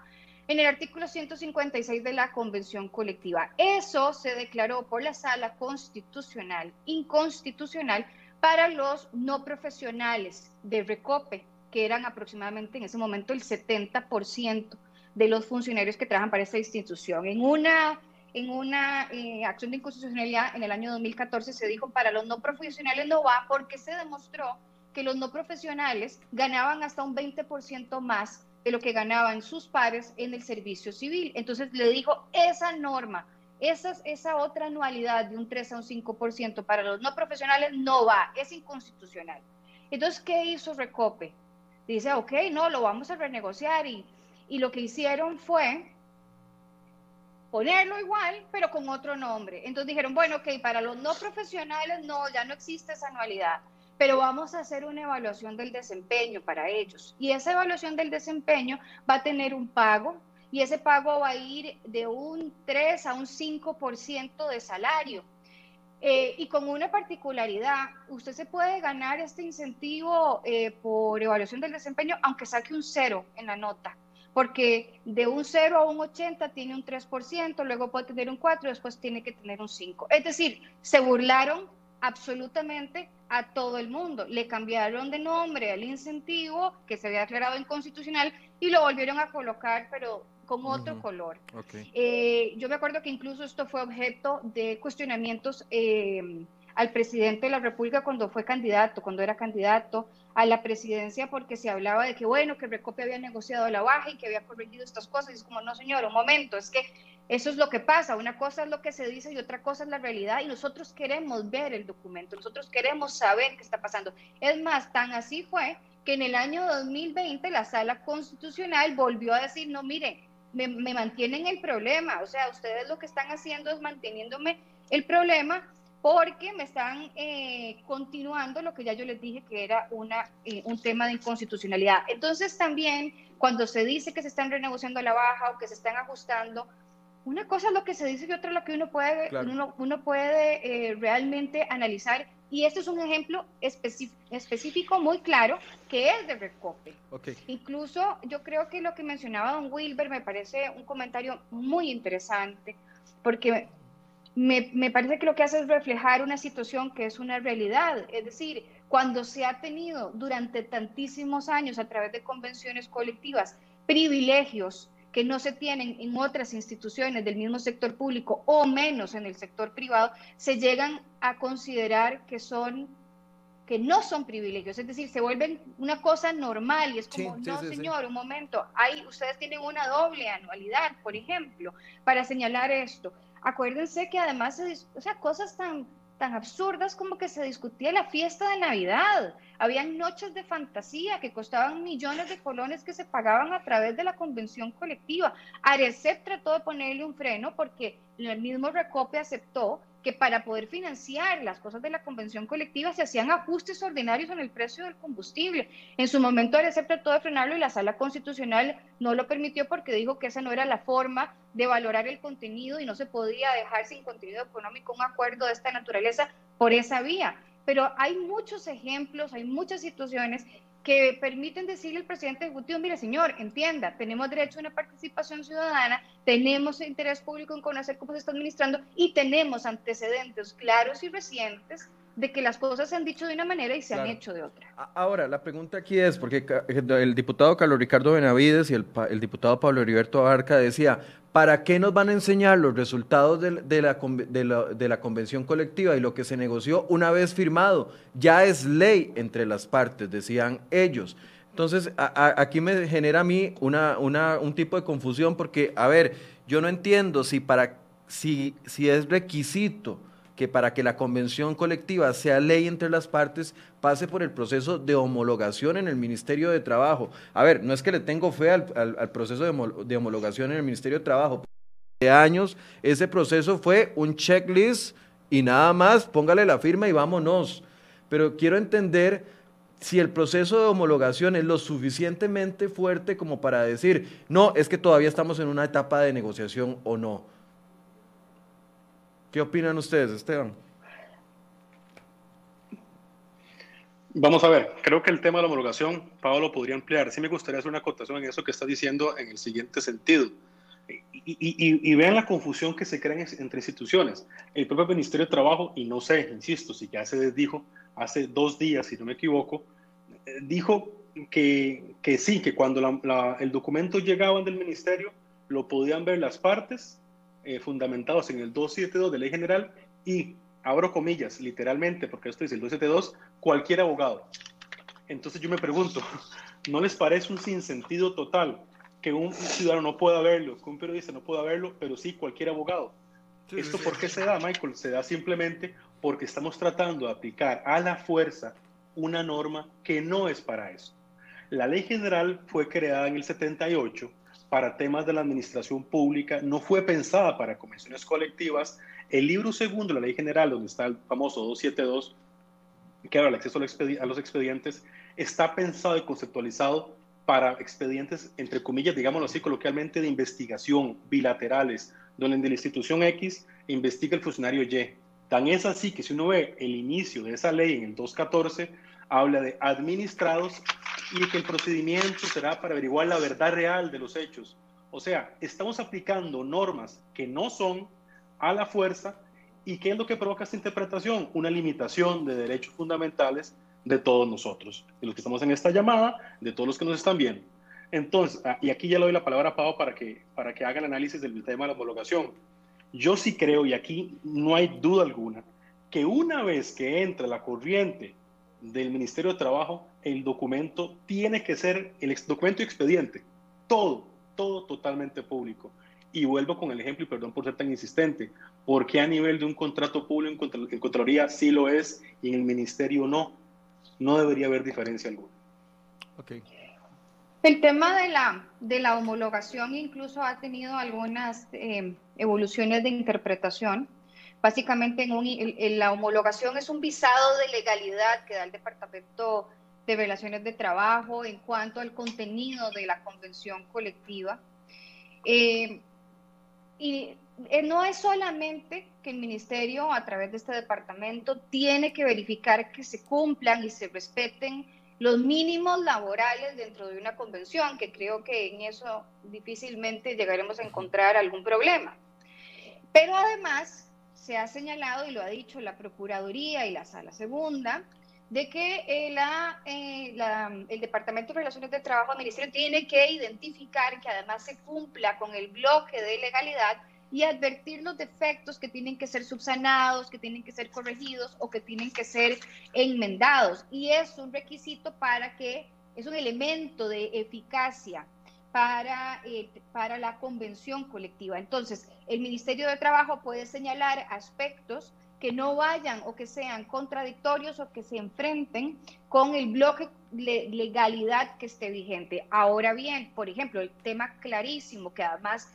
en el artículo 156 de la Convención Colectiva. Eso se declaró por la Sala Constitucional inconstitucional para los no profesionales de Recope que eran aproximadamente en ese momento el 70% de los funcionarios que trabajan para esta institución. En una, en una eh, acción de inconstitucionalidad en el año 2014 se dijo para los no profesionales no va porque se demostró que los no profesionales ganaban hasta un 20% más de lo que ganaban sus pares en el servicio civil. Entonces le dijo, esa norma, esa, esa otra anualidad de un 3 a un 5% para los no profesionales no va, es inconstitucional. Entonces, ¿qué hizo Recope? Dice, ok, no, lo vamos a renegociar y, y lo que hicieron fue ponerlo igual, pero con otro nombre. Entonces dijeron, bueno, ok, para los no profesionales no, ya no existe esa anualidad pero vamos a hacer una evaluación del desempeño para ellos. Y esa evaluación del desempeño va a tener un pago y ese pago va a ir de un 3 a un 5% de salario. Eh, y con una particularidad, usted se puede ganar este incentivo eh, por evaluación del desempeño aunque saque un 0 en la nota, porque de un 0 a un 80 tiene un 3%, luego puede tener un 4, después tiene que tener un 5. Es decir, se burlaron absolutamente a todo el mundo. Le cambiaron de nombre al incentivo que se había declarado inconstitucional y lo volvieron a colocar, pero con otro color. Eh, yo me acuerdo que incluso esto fue objeto de cuestionamientos eh, al presidente de la República cuando fue candidato, cuando era candidato a la presidencia, porque se hablaba de que, bueno, que Recope había negociado la baja y que había corregido estas cosas. Y es como, no, señor, un momento, es que eso es lo que pasa. Una cosa es lo que se dice y otra cosa es la realidad. Y nosotros queremos ver el documento, nosotros queremos saber qué está pasando. Es más, tan así fue que en el año 2020 la sala constitucional volvió a decir, no, miren, me, mantienen el problema. O sea, ustedes lo que están haciendo es manteniéndome el problema porque me están eh, continuando lo que ya yo les dije que era una, eh, un tema de inconstitucionalidad. Entonces también cuando se dice que se están renegociando la baja o que se están ajustando, una cosa es lo que se dice y otra es lo que uno puede, uno, puede eh, realmente analizar. Y este es un ejemplo específico muy claro que es de Recope. Incluso yo creo que lo que mencionaba don Wilber me parece un comentario muy interesante, porque me, me parece que lo que hace es reflejar una situación que es una realidad. Es decir, cuando se ha tenido durante tantísimos años a través de convenciones colectivas privilegios que no se tienen en otras instituciones del mismo sector público o menos en el sector privado, se llegan a considerar que son que no son privilegios, es decir, se vuelven una cosa normal y es como, no señor, un momento, hay, ustedes tienen una doble anualidad, por ejemplo, para señalar esto. Acuérdense que además, o sea, cosas tan tan absurdas como que se discutía la fiesta de Navidad. Habían noches de fantasía que costaban millones de colones que se pagaban a través de la convención colectiva. Arecep trató de ponerle un freno porque el mismo Recope aceptó que para poder financiar las cosas de la convención colectiva se hacían ajustes ordinarios en el precio del combustible. En su momento Arecep trató de frenarlo y la sala constitucional no lo permitió porque dijo que esa no era la forma de valorar el contenido y no se podía dejar sin contenido económico un acuerdo de esta naturaleza por esa vía. Pero hay muchos ejemplos, hay muchas situaciones que permiten decirle al presidente ejecutivo, mire señor, entienda, tenemos derecho a una participación ciudadana, tenemos interés público en conocer cómo se está administrando y tenemos antecedentes claros y recientes de que las cosas se han dicho de una manera y se han hecho de otra. Ahora, la pregunta aquí es, porque el diputado Carlos Ricardo Benavides y el, el diputado Pablo Heriberto Abarca decía, ¿para qué nos van a enseñar los resultados de, la, de, la, convención colectiva y lo que se negoció una vez firmado? Ya es ley entre las partes, decían ellos. Entonces, aquí me genera a mí una, una, un tipo de confusión porque, a ver, yo no entiendo si, para, si, si es requisito que para que la convención colectiva sea ley entre las partes, pase por el proceso de homologación en el Ministerio de Trabajo. A ver, no es que le tengo fe al, proceso de, homologación en el Ministerio de Trabajo. De años, ese proceso fue un checklist y nada más, póngale la firma y vámonos. Pero quiero entender si el proceso de homologación es lo suficientemente fuerte como para decir, no, es que todavía estamos en una etapa de negociación o no. ¿Qué opinan ustedes, Esteban? Vamos a ver, creo que el tema de la homologación, Pablo podría ampliar. Sí me gustaría hacer una acotación en eso que está diciendo en el siguiente sentido. Y, vean la confusión que se crea entre instituciones. El propio Ministerio de Trabajo, y no sé, insisto, si ya se dijo hace dos días, si no me equivoco, eh, dijo que, que sí, que cuando el documento llegaba del ministerio, lo podían ver las partes eh, fundamentados en el 272 de ley general y, abro comillas, literalmente, porque esto dice el 272, cualquier abogado. Entonces yo me pregunto, ¿no les parece un sinsentido total que un ciudadano no pueda verlo, que un periodista no pueda verlo, pero sí cualquier abogado? ¿Esto por qué se da, Michael? Se da simplemente porque estamos tratando de aplicar a la fuerza una norma que no es para eso. La ley general fue creada en el 78 para temas de la administración pública, no fue pensada para convenciones colectivas. El libro segundo la ley general, donde está el famoso 272, que habla del acceso a los expedientes, está pensado y conceptualizado para expedientes, entre comillas, digámoslo así coloquialmente, de investigación bilaterales, donde la institución X investiga el funcionario Y. Tan es así que si uno ve el inicio de esa ley en el 214, habla de administrados y que el procedimiento será para averiguar la verdad real de los hechos. O sea, estamos aplicando normas que no son a la fuerza y ¿qué es lo que provoca esta interpretación? Una limitación de derechos fundamentales de todos nosotros, de los que estamos en esta llamada, de todos los que nos están viendo. Entonces, ah, y aquí ya le doy la palabra a Pau para que, para que haga el análisis del tema de la homologación. Yo sí creo, y aquí no hay duda alguna, que una vez que entra la corriente del Ministerio de Trabajo, el documento tiene que ser el documento expediente, todo, todo totalmente público. Y vuelvo con el ejemplo, y perdón por ser tan insistente, porque a nivel de un contrato público en Contraloría sí lo es y en el Ministerio no? No debería haber diferencia alguna. Okay. El tema de la, de la homologación incluso ha tenido algunas eh, evoluciones de interpretación. Básicamente, en, la homologación es un visado de legalidad que da el Departamento de Relaciones de Trabajo en cuanto al contenido de la convención colectiva. Eh, y eh, no es solamente que el ministerio, a través de este departamento, tiene que verificar que se cumplan y se respeten los mínimos laborales dentro de una convención, que creo que en eso difícilmente llegaremos a encontrar algún problema. Pero además se ha señalado, y lo ha dicho la Procuraduría y la Sala Segunda, de que eh, eh, el Departamento de Relaciones de Trabajo del Ministerio tiene que identificar que además se cumpla con el bloque de legalidad y advertir los defectos que tienen que ser subsanados, que tienen que ser corregidos o que tienen que ser enmendados. Y es un requisito para que, es un elemento de eficacia para, eh, para la convención colectiva. Entonces, el Ministerio de Trabajo puede señalar aspectos que no vayan o que sean contradictorios o que se enfrenten con el bloque de legalidad que esté vigente. Ahora bien, por ejemplo, el tema clarísimo que además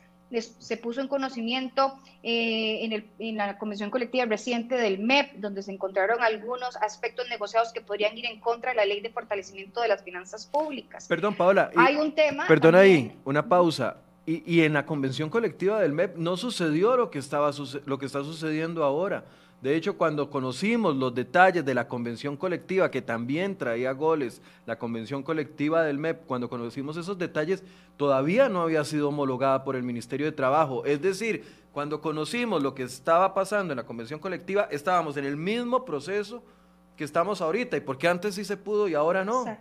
se puso en conocimiento eh, en, el, en, la convención colectiva reciente del MEP, donde se encontraron algunos aspectos negociados que podrían ir en contra de la ley de fortalecimiento de las finanzas públicas. Perdón, Paola. Hay un tema. Perdón ahí, una pausa. Y, y, en la convención colectiva del MEP no sucedió lo que, estaba, lo que está sucediendo ahora. De hecho, cuando conocimos los detalles de la convención colectiva, que también traía goles, la convención colectiva del MEP, cuando conocimos esos detalles, todavía no había sido homologada por el Ministerio de Trabajo. Es decir, cuando conocimos lo que estaba pasando en la convención colectiva, estábamos en el mismo proceso que estamos ahorita. ¿Y por qué antes sí se pudo y ahora no?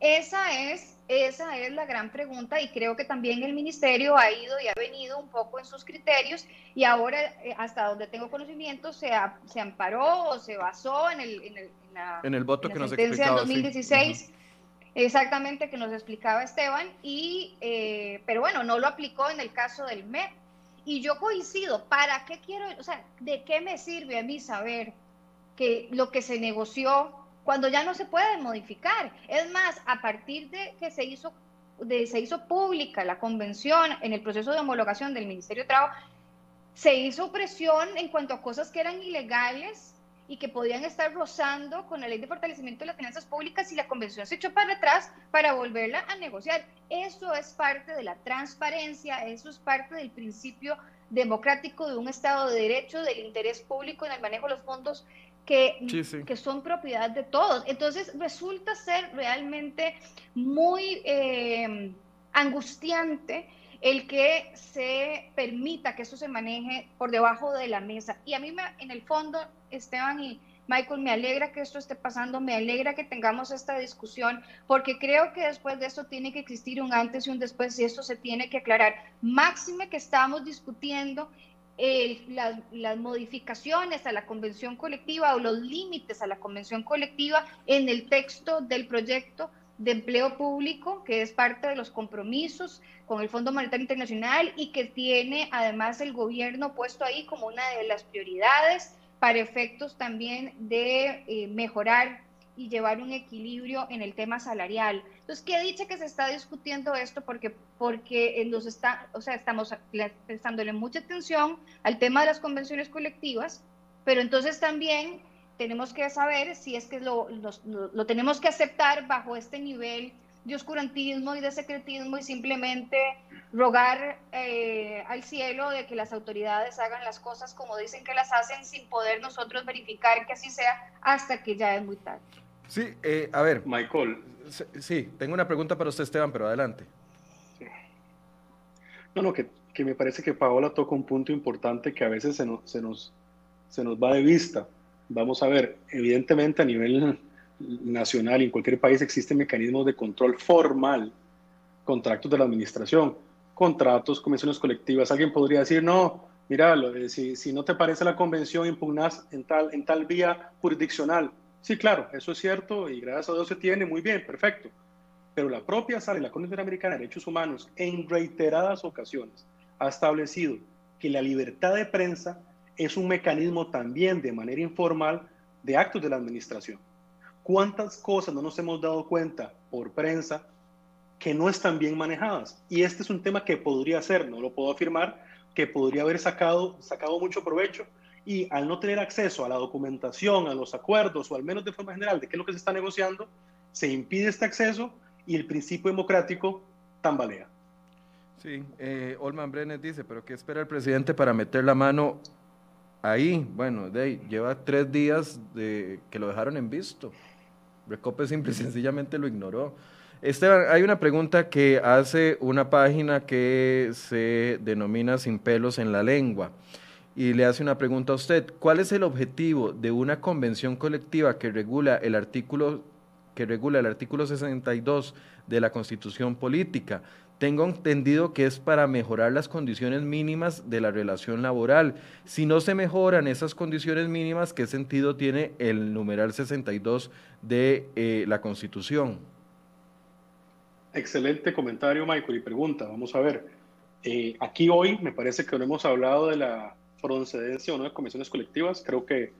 Esa es esa es la gran pregunta y creo que también el ministerio ha ido y ha venido un poco en sus criterios y ahora, eh, hasta donde tengo conocimiento, se, se amparó o se basó en el, en el, en el voto que nos explicaba. 2016. Exactamente, que nos explicaba Esteban, y, eh, pero bueno, no lo aplicó en el caso del MEP. Y yo coincido, ¿para qué quiero, o sea, de qué me sirve a mí saber que lo que se negoció cuando ya no se puede modificar. Es más, a partir de que se hizo, de, se hizo pública la convención en el proceso de homologación del Ministerio de Trabajo, se hizo presión en cuanto a cosas que eran ilegales y que podían estar rozando con la ley de fortalecimiento de las finanzas públicas y la convención se echó para atrás para volverla a negociar. Eso es parte de la transparencia, eso es parte del principio democrático de un Estado de Derecho, del interés público en el manejo de los fondos que, que son propiedad de todos. Entonces resulta ser realmente muy eh, angustiante el que se permita que eso se maneje por debajo de la mesa. Y a mí me, en el fondo, Esteban y, Michael, me alegra que esto esté pasando, me alegra que tengamos esta discusión, porque creo que después de esto tiene que existir un antes y un después y esto se tiene que aclarar. Máxime que estamos discutiendo las, modificaciones a la convención colectiva o los límites a la convención colectiva en el texto del proyecto de empleo público, que es parte de los compromisos con el Fondo Monetario Internacional y que tiene además el gobierno puesto ahí como una de las prioridades para efectos también de eh, mejorar y llevar un equilibrio en el tema salarial. Entonces, ¿qué dice que se está discutiendo esto? Porque, porque nos está, o sea, estamos prestándole mucha atención al tema de las convenciones colectivas, pero entonces también tenemos que saber si es que lo, lo, tenemos que aceptar bajo este nivel de oscurantismo y de secretismo y simplemente rogar eh, al cielo de que las autoridades hagan las cosas como dicen que las hacen sin poder nosotros verificar que así sea hasta que ya es muy tarde. Sí, eh, a ver. Michael. Sí, tengo una pregunta para usted, Esteban, pero adelante. No, no, que, me parece que Paola toca un punto importante que a veces se nos, se, nos, va de vista. Vamos a ver, evidentemente a nivel nacional y en cualquier país existen mecanismos de control formal, contratos de la administración, contratos, convenciones colectivas. Alguien podría decir, no, mira, si, si no te parece la convención, impugnas en tal, en tal vía jurisdiccional Sí, claro, eso es cierto y gracias a Dios se tiene, muy bien, perfecto. Pero la propia sala y la Comisión Interamericana de Derechos Humanos en reiteradas ocasiones ha establecido que la libertad de prensa es un mecanismo también de manera informal de actos de la administración. ¿Cuántas cosas no nos hemos dado cuenta por prensa que no están bien manejadas? Y este es un tema que podría ser, no lo puedo afirmar, que podría haber sacado, sacado mucho provecho y al no tener acceso a la documentación, a los acuerdos o al menos de forma general de qué es lo que se está negociando, se impide este acceso y el principio democrático tambalea. Sí, eh, Olman Brenner dice, pero ¿qué espera el presidente para meter la mano ahí? Bueno, de lleva tres días de que lo dejaron en visto. Recope simple y sencillamente lo ignoró. Esteban, hay una pregunta que hace una página que se denomina Sin pelos en la lengua y le hace una pregunta a usted. ¿Cuál es el objetivo de una convención colectiva que regula el artículo que regula el artículo 62 de la Constitución Política? Tengo entendido que es para mejorar las condiciones mínimas de la relación laboral. Si no se mejoran esas condiciones mínimas, ¿qué sentido tiene el numeral 62 de eh, la Constitución? Excelente comentario, Michael, y pregunta. Vamos a ver. Eh, aquí hoy me parece que no hemos hablado de la procedencia o no de comisiones colectivas. Creo que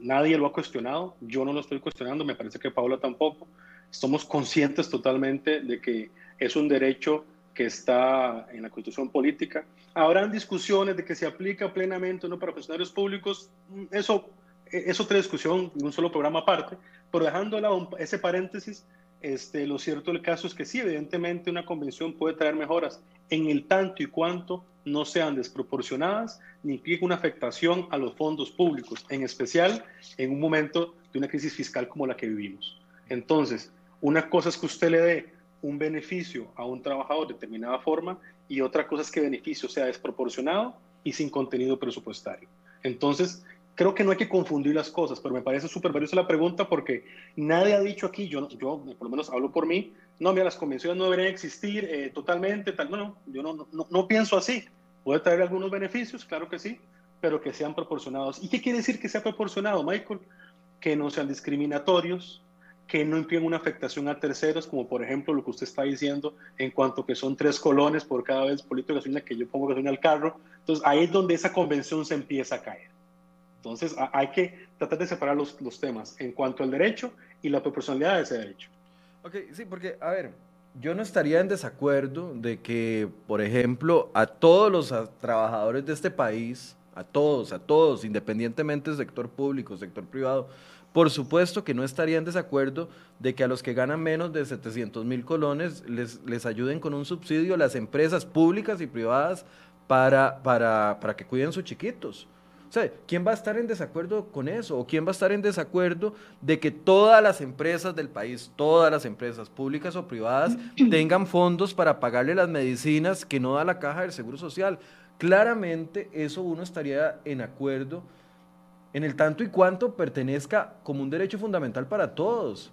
nadie lo ha cuestionado. Yo no lo estoy cuestionando, me parece que Paula tampoco. Somos conscientes totalmente de que es un derecho que está en la constitución política. Habrán discusiones de que se aplica plenamente o no para funcionarios públicos. Eso es otra discusión en un solo programa aparte. Pero dejando ese paréntesis, este, lo cierto del caso es que sí, evidentemente una convención puede traer mejoras en el tanto y cuanto no sean desproporcionadas ni impliquen una afectación a los fondos públicos, en especial en un momento de una crisis fiscal como la que vivimos. Entonces, una cosa es que usted le dé un beneficio a un trabajador de determinada forma y otra cosa es que el beneficio sea desproporcionado y sin contenido presupuestario. Entonces, creo que no hay que confundir las cosas, pero me parece súper valiosa la pregunta porque nadie ha dicho aquí, yo, yo por lo menos hablo por mí, no, mira, las convenciones no deberían existir eh, totalmente, tal, no, no, yo no, no, no, pienso así. Puede traer algunos beneficios, claro que sí, pero que sean proporcionados. ¿Y qué quiere decir que sea proporcionado, Michael? Que no sean discriminatorios, que no impliquen una afectación a terceros, como por ejemplo lo que usted está diciendo en cuanto que son tres colones por cada vez político de gasolina que yo pongo gasolina al carro. Entonces ahí es donde esa convención se empieza a caer. Entonces hay que tratar de separar los, los temas en cuanto al derecho y la proporcionalidad de ese derecho. Ok, sí, porque, a ver, yo no estaría en desacuerdo de que, por ejemplo, a todos los trabajadores de este país, a todos, a todos, independientemente del sector público, sector privado, por supuesto que no estaría en desacuerdo de que a los que ganan menos de 700 mil colones les, les ayuden con un subsidio las empresas públicas y privadas para, para, para que cuiden sus chiquitos. O sea, ¿quién va a estar en desacuerdo con eso? ¿O quién va a estar en desacuerdo de que todas las empresas del país, todas las empresas públicas o privadas, tengan fondos para pagarle las medicinas que no da la caja del Seguro Social? Claramente eso uno estaría en acuerdo en el tanto y cuanto pertenezca como un derecho fundamental para todos.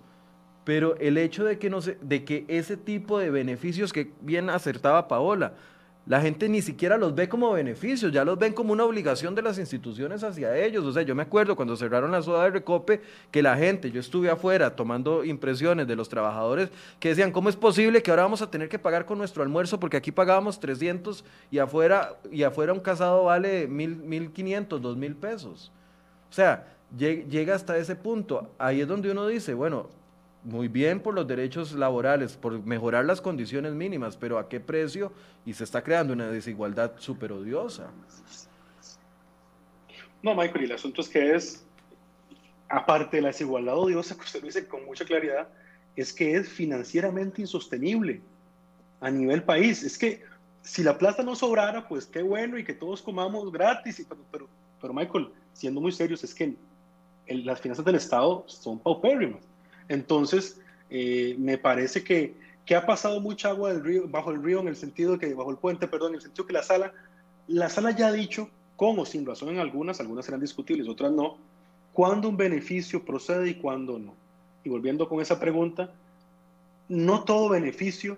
Pero el hecho de que, no se, de que ese tipo de beneficios que bien acertaba Paola, la gente ni siquiera los ve como beneficios, ya los ven como una obligación de las instituciones hacia ellos. O sea, yo me acuerdo cuando cerraron la soda de Recope que la gente, yo estuve afuera tomando impresiones de los trabajadores que decían, ¿cómo es posible que ahora vamos a tener que pagar con nuestro almuerzo porque aquí pagábamos 300 y afuera, y afuera un casado vale 1.500, 2.000 pesos? O sea, llega hasta ese punto. Ahí es donde uno dice, bueno, muy bien por los derechos laborales, por mejorar las condiciones mínimas, pero ¿a qué precio? Y se está creando una desigualdad súper odiosa. No, Michael, y el asunto es que es, aparte de la desigualdad odiosa que usted dice con mucha claridad, es que es financieramente insostenible a nivel país. Es que si la plata no sobrara, pues qué bueno y que todos comamos gratis, pero, pero, Michael, siendo muy serios, es que las finanzas del Estado son paupérrimas. Entonces, eh, me parece que, que, ha pasado mucha agua bajo el río en el sentido que, bajo el puente, perdón, en el sentido que la sala, la sala ya ha dicho, con o sin razón en algunas, algunas serán discutibles, otras no, cuándo un beneficio procede y cuándo no. Y volviendo con esa pregunta, no todo beneficio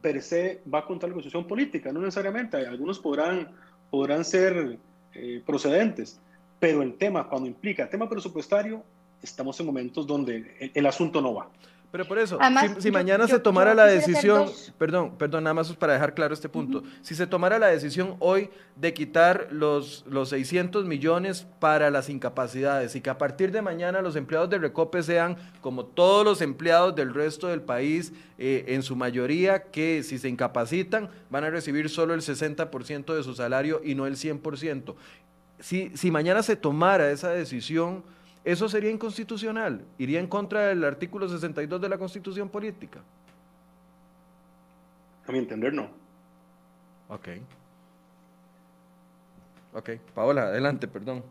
per se va contra la constitución política, no necesariamente, algunos podrán, podrán ser eh, procedentes, pero el tema, cuando implica tema presupuestario, estamos en momentos donde el, asunto no va. Pero por eso, si, mañana se tomara la decisión, perdón, perdón, nada más para dejar claro este punto, si se tomara la decisión hoy de quitar los, los 600 millones para las incapacidades y que a partir de mañana los empleados de Recope sean como todos los empleados del resto del país, eh, en su mayoría, que si se incapacitan van a recibir solo el 60% de su salario y no el 100%. Si, si mañana se tomara esa decisión eso sería inconstitucional, iría en contra del artículo 62 de la Constitución Política. A mi entender, no. Ok. Ok, Paola, adelante, perdón.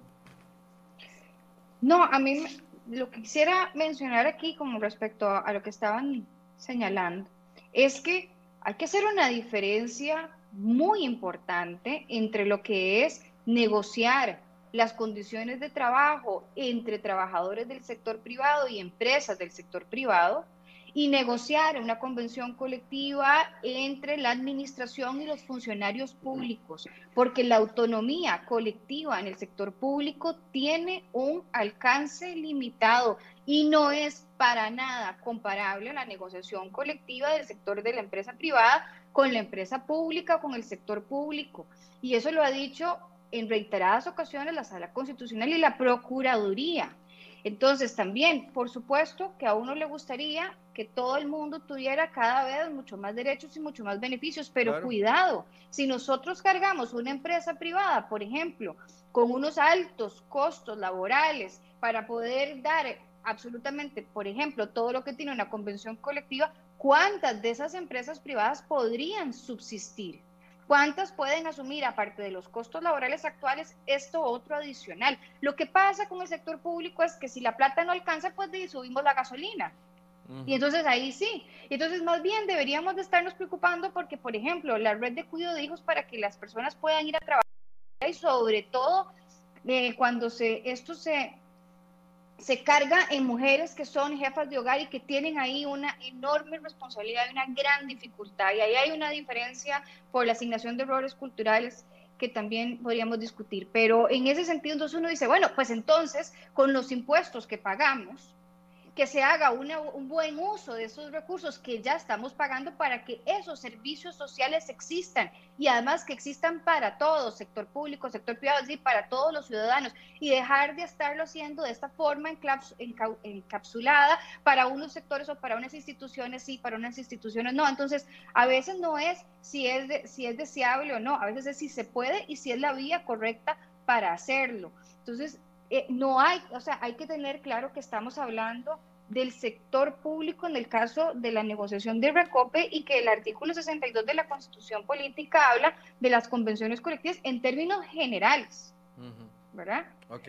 No, a mí lo que quisiera mencionar aquí como respecto a, lo que estaban señalando es que hay que hacer una diferencia muy importante entre lo que es negociar las condiciones de trabajo entre trabajadores del sector privado y empresas del sector privado y negociar una convención colectiva entre la administración y los funcionarios públicos, porque la autonomía colectiva en el sector público tiene un alcance limitado y no es para nada comparable a la negociación colectiva del sector de la empresa privada con la empresa pública con el sector público. Y eso lo ha dicho en reiteradas ocasiones la Sala Constitucional y la Procuraduría. Entonces, también, por supuesto, que a uno le gustaría que todo el mundo tuviera cada vez mucho más derechos y mucho más beneficios, pero cuidado, si nosotros cargamos una empresa privada, por ejemplo, con unos altos costos laborales para poder dar absolutamente, por ejemplo, todo lo que tiene una convención colectiva, ¿cuántas de esas empresas privadas podrían subsistir? ¿Cuántas pueden asumir, aparte de los costos laborales actuales, esto otro adicional? Lo que pasa con el sector público es que si la plata no alcanza, pues subimos la gasolina. Y entonces ahí sí. Entonces más bien deberíamos de estarnos preocupando porque, por ejemplo, la red de cuidado de hijos para que las personas puedan ir a trabajar y sobre todo eh, cuando se, esto se se carga en mujeres que son jefas de hogar y que tienen ahí una enorme responsabilidad y una gran dificultad. Y ahí hay una diferencia por la asignación de errores culturales que también podríamos discutir. Pero en ese sentido, entonces uno dice, bueno, pues entonces con los impuestos que pagamos, que se haga un buen uso de esos recursos que ya estamos pagando para que esos servicios sociales existan y además que existan para todos, sector público, sector privado, decir, para todos los ciudadanos y dejar de estarlo haciendo de esta forma encapsulada para unos sectores o para unas instituciones sí, para unas instituciones no. Entonces, a veces no es si es, si es deseable o no, a veces es si se puede y si es la vía correcta para hacerlo. Entonces, eh, no hay, o sea, hay que tener claro que estamos hablando del sector público en el caso de la negociación de Recope y que el artículo 62 de la Constitución Política habla de las convenciones colectivas en términos generales, ¿verdad?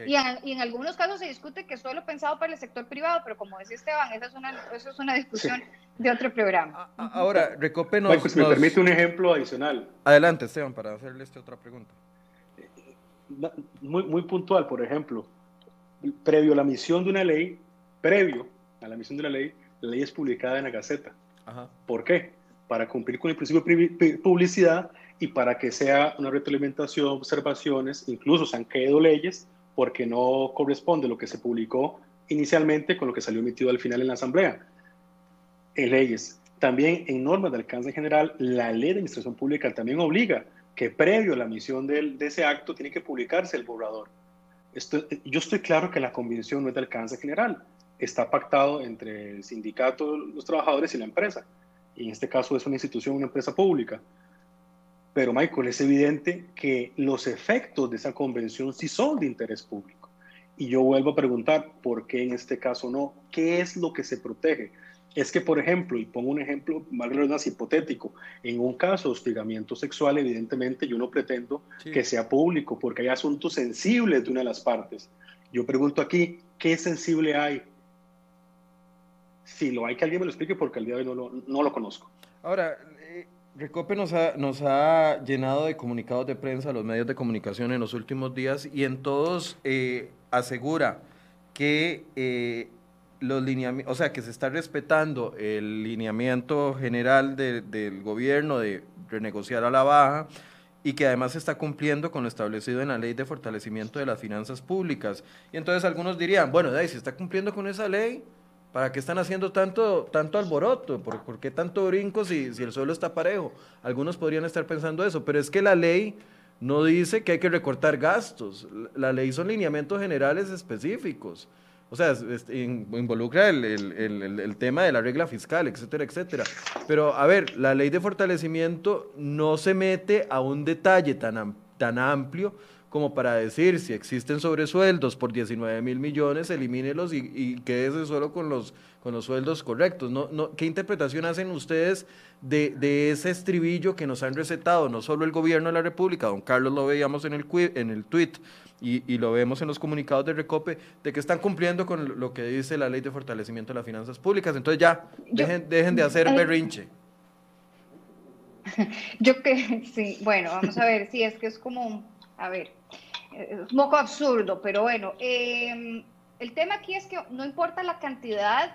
Y, en, algunos casos se discute que solo pensado para el sector privado, pero como decía Esteban, esa es una, eso es una discusión de otro programa. Ahora, Recope nos, me permite un ejemplo adicional. Adelante, Esteban, para hacerle esta otra pregunta muy, muy puntual, por ejemplo, previo a la misión de una ley, previo a la misión de la ley, la ley es publicada en la Gaceta. ¿Por qué? Para cumplir con el principio de publicidad y para que sea una retroalimentación, observaciones, incluso se han caído leyes porque no corresponde lo que se publicó inicialmente con lo que salió emitido al final en la Asamblea. En leyes. También en normas de alcance general, la ley de administración pública también obliga que previo a la emisión de, ese acto tiene que publicarse el borrador. Esto, yo estoy claro que la convención no es de alcance general, está pactado entre el sindicato, los trabajadores y la empresa. Y en este caso es una institución, una empresa pública. Pero Michael, es evidente que los efectos de esa convención sí son de interés público. Y yo vuelvo a preguntar, ¿por qué en este caso no? ¿Qué es lo que se protege? Es que, por ejemplo, y pongo un ejemplo más hipotético, en un caso de hostigamiento sexual, evidentemente yo no pretendo que sea público porque hay asuntos sensibles de una de las partes. Yo pregunto aquí, ¿qué sensible hay? Si lo hay, que alguien me lo explique porque al día de hoy no lo, no lo conozco. Ahora, eh, Recope nos ha, nos ha llenado de comunicados de prensa los medios de comunicación en los últimos días y en todos eh, asegura que eh, los lineamientos, o sea, que se está respetando el lineamiento general del gobierno de renegociar a la baja y que además se está cumpliendo con lo establecido en la ley de fortalecimiento de las finanzas públicas. Y entonces algunos dirían, bueno, si está cumpliendo con esa ley, ¿Para qué están haciendo tanto, tanto alboroto? ¿Por, qué tanto brinco si, el suelo está parejo? Algunos podrían estar pensando eso, pero es que la ley no dice que hay que recortar gastos. La ley son lineamientos generales específicos. O sea, involucra el, el, el, tema de la regla fiscal, etcétera, etcétera. Pero, a ver, la ley de fortalecimiento no se mete a un detalle tan, tan amplio como para decir si existen sobresueldos por 19 mil millones, elimínelos y, y quédese solo con los, con los sueldos correctos. No, no, ¿Qué interpretación hacen ustedes de, de, ese estribillo que nos han recetado no solo el gobierno de la República, don Carlos lo veíamos en el, en el tweet y, y, lo vemos en los comunicados de Recope, de que están cumpliendo con lo que dice la ley de fortalecimiento de las finanzas públicas? Entonces ya, dejen, dejen de hacer berrinche. Yo que sí, bueno, vamos a ver, si es que es como, a ver, es un poco absurdo, pero bueno, em, el tema aquí es que no importa la cantidad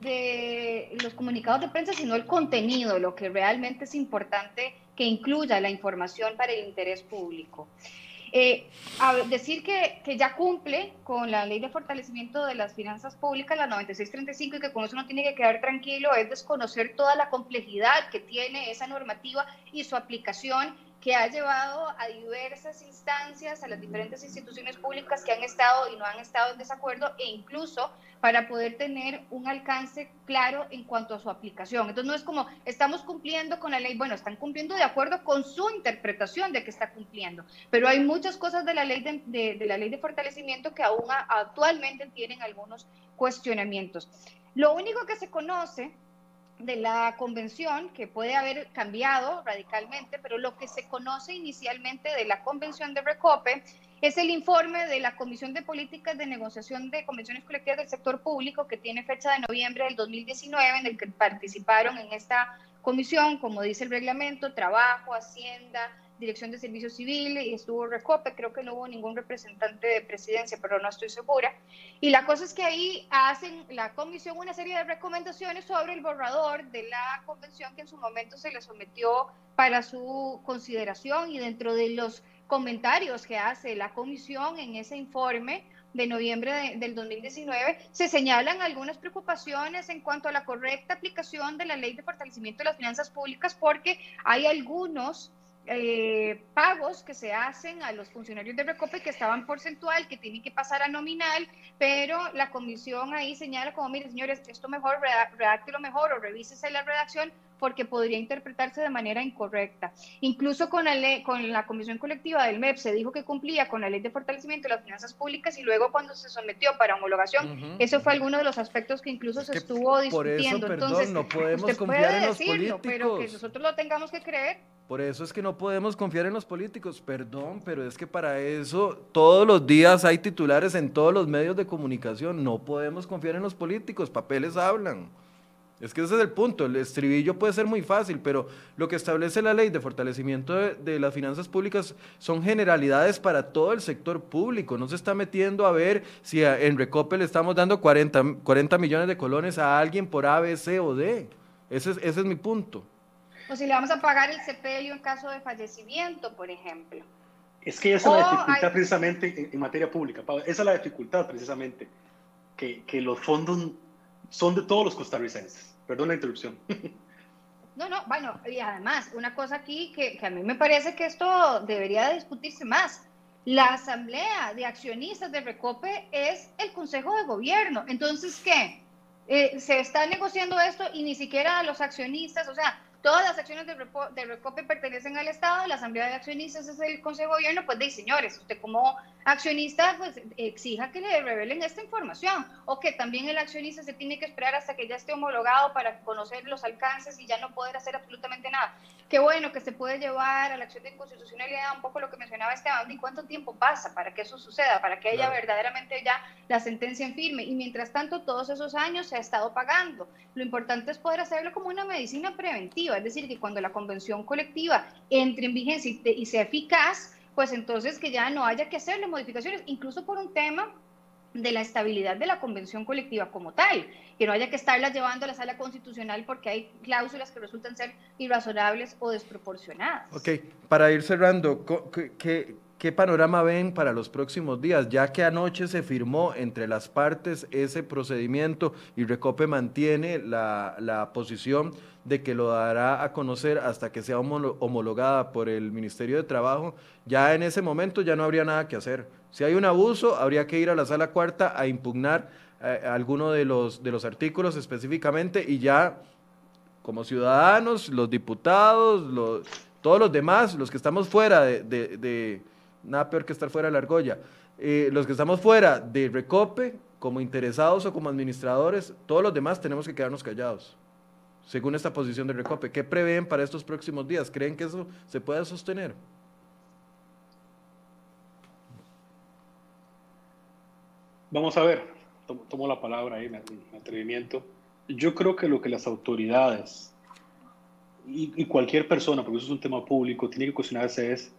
de los comunicados de prensa, sino el contenido, lo que realmente es importante que incluya la información para el interés público. Eh, decir que, que, ya cumple con la ley de fortalecimiento de las finanzas públicas, la 9635, y que con eso no tiene que quedar tranquilo, es desconocer toda la complejidad que tiene esa normativa y su aplicación que ha llevado a diversas instancias, a las diferentes instituciones públicas que han estado y no han estado en desacuerdo, e incluso para poder tener un alcance claro en cuanto a su aplicación. Entonces no es como estamos cumpliendo con la ley, bueno, están cumpliendo de acuerdo con su interpretación de que está cumpliendo, pero hay muchas cosas de la ley de, de la ley de fortalecimiento que aún actualmente tienen algunos cuestionamientos. Lo único que se conoce de la convención, que puede haber cambiado radicalmente, pero lo que se conoce inicialmente de la convención de Recope es el informe de la Comisión de Políticas de Negociación de Convenciones Colectivas del Sector Público, que tiene fecha de noviembre del 2019, en el que participaron en esta comisión, como dice el reglamento, Trabajo, Hacienda, Dirección de Servicios Civiles y estuvo Recope, creo que no hubo ningún representante de presidencia, pero no estoy segura. Y la cosa es que ahí hacen la comisión una serie de recomendaciones sobre el borrador de la convención que en su momento se le sometió para su consideración y dentro de los comentarios que hace la comisión en ese informe de noviembre del 2019, se señalan algunas preocupaciones en cuanto a la correcta aplicación de la ley de fortalecimiento de las finanzas públicas porque hay algunos eh, pagos que se hacen a los funcionarios de Recope que estaban porcentual, que tienen que pasar a nominal, pero la comisión ahí señala como, mire señores, esto mejor, lo mejor o revísese la redacción porque podría interpretarse de manera incorrecta. Incluso con la, ley, con la comisión colectiva del MEP se dijo que cumplía con la ley de fortalecimiento de las finanzas públicas y luego cuando se sometió para homologación, eso fue alguno de los aspectos que incluso se estuvo discutiendo. Por eso, Entonces, no podemos confiar en los políticos. Pero que nosotros lo tengamos que creer. Por eso es que no podemos confiar en los políticos. Perdón, pero es que para eso todos los días hay titulares en todos los medios de comunicación. No podemos confiar en los políticos. Papeles hablan. Es que ese es el punto. El estribillo puede ser muy fácil, pero lo que establece la ley de fortalecimiento de, las finanzas públicas son generalidades para todo el sector público. No se está metiendo a ver si en Recope le estamos dando 40, 40 millones de colones a alguien por A, B, C o D. Ese es, ese es mi punto. O si le vamos a pagar el sepelio en caso de fallecimiento, por ejemplo. Es que esa es la dificultad precisamente en, materia pública, Esa es la dificultad precisamente, que, que los fondos son de todos los costarricenses. Perdón la interrupción. No, no, bueno, y además, una cosa aquí que, a mí me parece que esto debería discutirse más. La asamblea de accionistas de Recope es el consejo de gobierno. Entonces, ¿qué? Eh, se está negociando esto y ni siquiera los accionistas, o sea, todas las acciones de, Recope pertenecen al Estado, la Asamblea de Accionistas es el Consejo de Gobierno, pues de señores, usted como accionista, pues exija que le revelen esta información, o que también el accionista se tiene que esperar hasta que ya esté homologado para conocer los alcances y ya no poder hacer absolutamente nada. Qué bueno que se puede llevar a la acción de inconstitucionalidad un poco lo que mencionaba Esteban, y cuánto tiempo pasa para que eso suceda, para que haya verdaderamente ya la sentencia en firme, y mientras tanto todos esos años se ha estado pagando. Lo importante es poder hacerlo como una medicina preventiva, es decir, que cuando la convención colectiva entre en vigencia y sea eficaz, pues entonces que ya no haya que hacerle modificaciones, incluso por un tema de la estabilidad de la convención colectiva como tal, que no haya que estarla llevando a la sala constitucional porque hay cláusulas que resultan ser irrazonables o desproporcionadas. Ok, para ir cerrando, ¿qué, qué panorama ven para los próximos días? Ya que anoche se firmó entre las partes ese procedimiento y Recope mantiene la, la posición de que lo dará a conocer hasta que sea homologada por el Ministerio de Trabajo, ya en ese momento ya no habría nada que hacer. Si hay un abuso, habría que ir a la sala cuarta a impugnar eh, alguno de los, de los artículos específicamente y ya como ciudadanos, los diputados, los, todos los demás, los que estamos fuera de, nada peor que estar fuera de la argolla, eh, los que estamos fuera de Recope, como interesados o como administradores, todos los demás tenemos que quedarnos callados según esta posición de Recope. ¿Qué prevén para estos próximos días? ¿Creen que eso se pueda sostener? Vamos a ver, tomo, la palabra ahí, mi atrevimiento. Yo creo que lo que las autoridades y, y, cualquier persona, porque eso es un tema público, tiene que cuestionarse es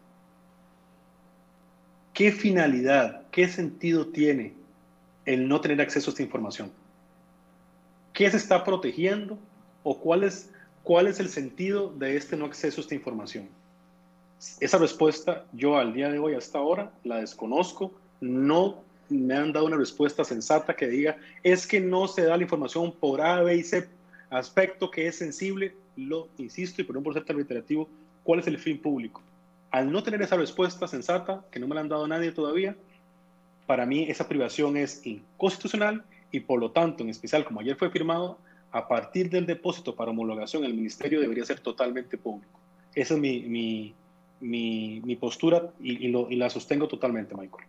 qué finalidad, qué sentido tiene el no tener acceso a esta información. ¿Qué se está protegiendo o cuál es, cuál es el sentido de este no acceso a esta información? Esa respuesta yo al día de hoy, hasta ahora, la desconozco. No me han dado una respuesta sensata que diga, es que no se da la información por A, B y C aspecto que es sensible. Lo insisto, y por ser tan reiterativo, ¿cuál es el fin público? Al no tener esa respuesta sensata, que no me la han dado nadie todavía, para mí esa privación es inconstitucional y por lo tanto, en especial como ayer fue firmado, a partir del depósito para homologación, el ministerio debería ser totalmente público. Esa es mi, mi, mi, postura y, lo, y, la sostengo totalmente, Michael.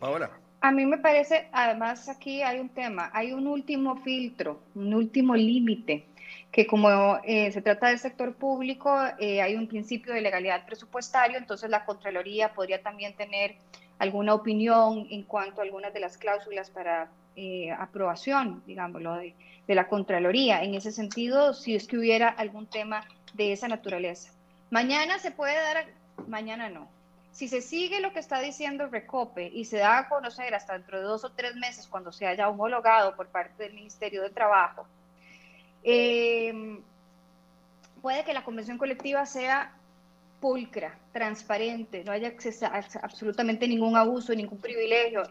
Ahora. A mí me parece, además aquí hay un tema, hay un último filtro, un último límite, que como eh, se trata del sector público, eh, hay un principio de legalidad presupuestario, entonces la Contraloría podría también tener alguna opinión en cuanto a algunas de las cláusulas para eh, aprobación, digámoslo, de, de la Contraloría. En ese sentido, si es que hubiera algún tema de esa naturaleza. Mañana se puede dar, mañana no. Si se sigue lo que está diciendo Recope y se da a conocer hasta dentro de dos o tres meses cuando se haya homologado por parte del Ministerio de Trabajo, eh, puede que la convención colectiva sea pulcra, transparente, no haya absolutamente ningún abuso, ningún privilegio,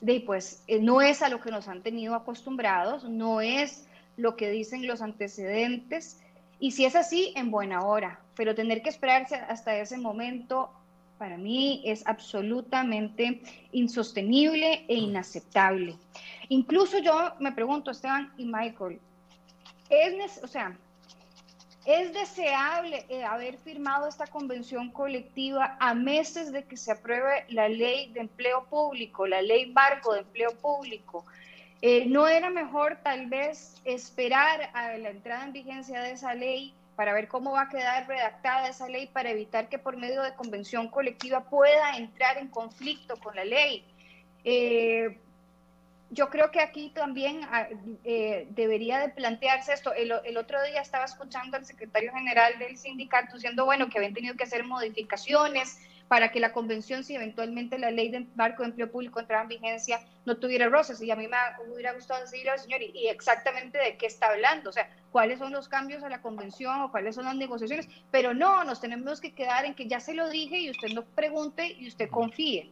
de pues eh, no es a lo que nos han tenido acostumbrados, no es lo que dicen los antecedentes, y si es así, en buena hora, pero tener que esperarse hasta ese momento para mí es absolutamente insostenible e inaceptable. Incluso yo me pregunto, Esteban y Michael, es, o sea, es deseable eh, haber firmado esta convención colectiva a meses de que se apruebe la ley de empleo público, la ley barco de empleo público. Eh, ¿No era mejor tal vez esperar a la entrada en vigencia de esa ley para ver cómo va a quedar redactada esa ley para evitar que por medio de convención colectiva pueda entrar en conflicto con la ley? Eh, yo creo que aquí también ah, eh, debería de plantearse esto. El, otro día estaba escuchando al secretario general del sindicato diciendo, bueno, que habían tenido que hacer modificaciones para que la convención, si eventualmente la ley de marco de empleo público entrara en vigencia, no tuviera roces. Y a mí me hubiera gustado decirle al señor, y, exactamente de qué está hablando, o sea, cuáles son los cambios a la convención o cuáles son las negociaciones, pero no, nos tenemos que quedar en que ya se lo dije y usted no pregunte y usted confíe.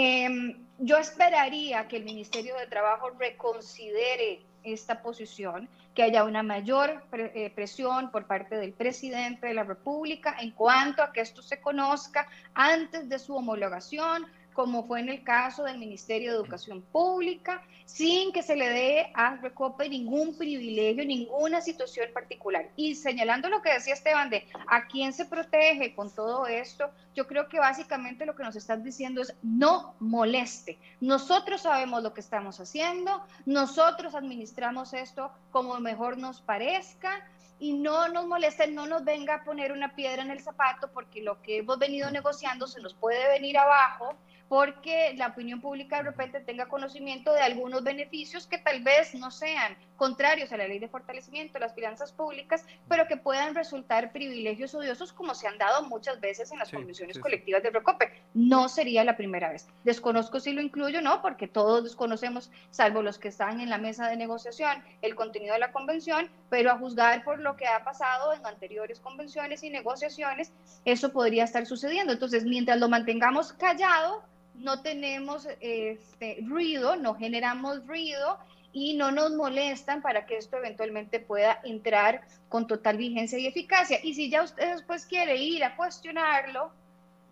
Em, yo esperaría que el Ministerio de Trabajo reconsidere esta posición, que haya una mayor eh, presión por parte del presidente de la República en cuanto a que esto se conozca antes de su homologación, como fue en el caso del Ministerio de Educación Pública, sin que se le dé a Recope ningún privilegio, ninguna situación particular. Y señalando lo que decía Esteban de a quién se protege con todo esto, yo creo que básicamente lo que nos están diciendo es no moleste. Nosotros sabemos lo que estamos haciendo, nosotros administramos esto como mejor nos parezca y no nos moleste, no nos venga a poner una piedra en el zapato porque lo que hemos venido negociando se nos puede venir abajo porque la opinión pública de repente tenga conocimiento de algunos beneficios que tal vez no sean contrarios a la ley de fortalecimiento de las finanzas públicas, pero que puedan resultar privilegios odiosos como se han dado muchas veces en las convenciones colectivas de Recope. No sería la primera vez. Desconozco si lo incluyo o no, porque todos desconocemos, salvo los que están en la mesa de negociación, el contenido de la convención, pero a juzgar por lo que ha pasado en anteriores convenciones y negociaciones, eso podría estar sucediendo. Entonces, mientras lo mantengamos callado, no tenemos este, ruido, no generamos ruido y no nos molestan para que esto eventualmente pueda entrar con total vigencia y eficacia. Y si ya usted después quiere ir a cuestionarlo,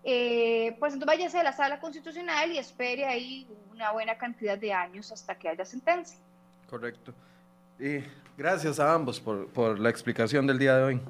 eh, pues entonces váyase a la sala constitucional y espere ahí una buena cantidad de años hasta que haya sentencia. Correcto. Y gracias a ambos por, por la explicación del día de hoy.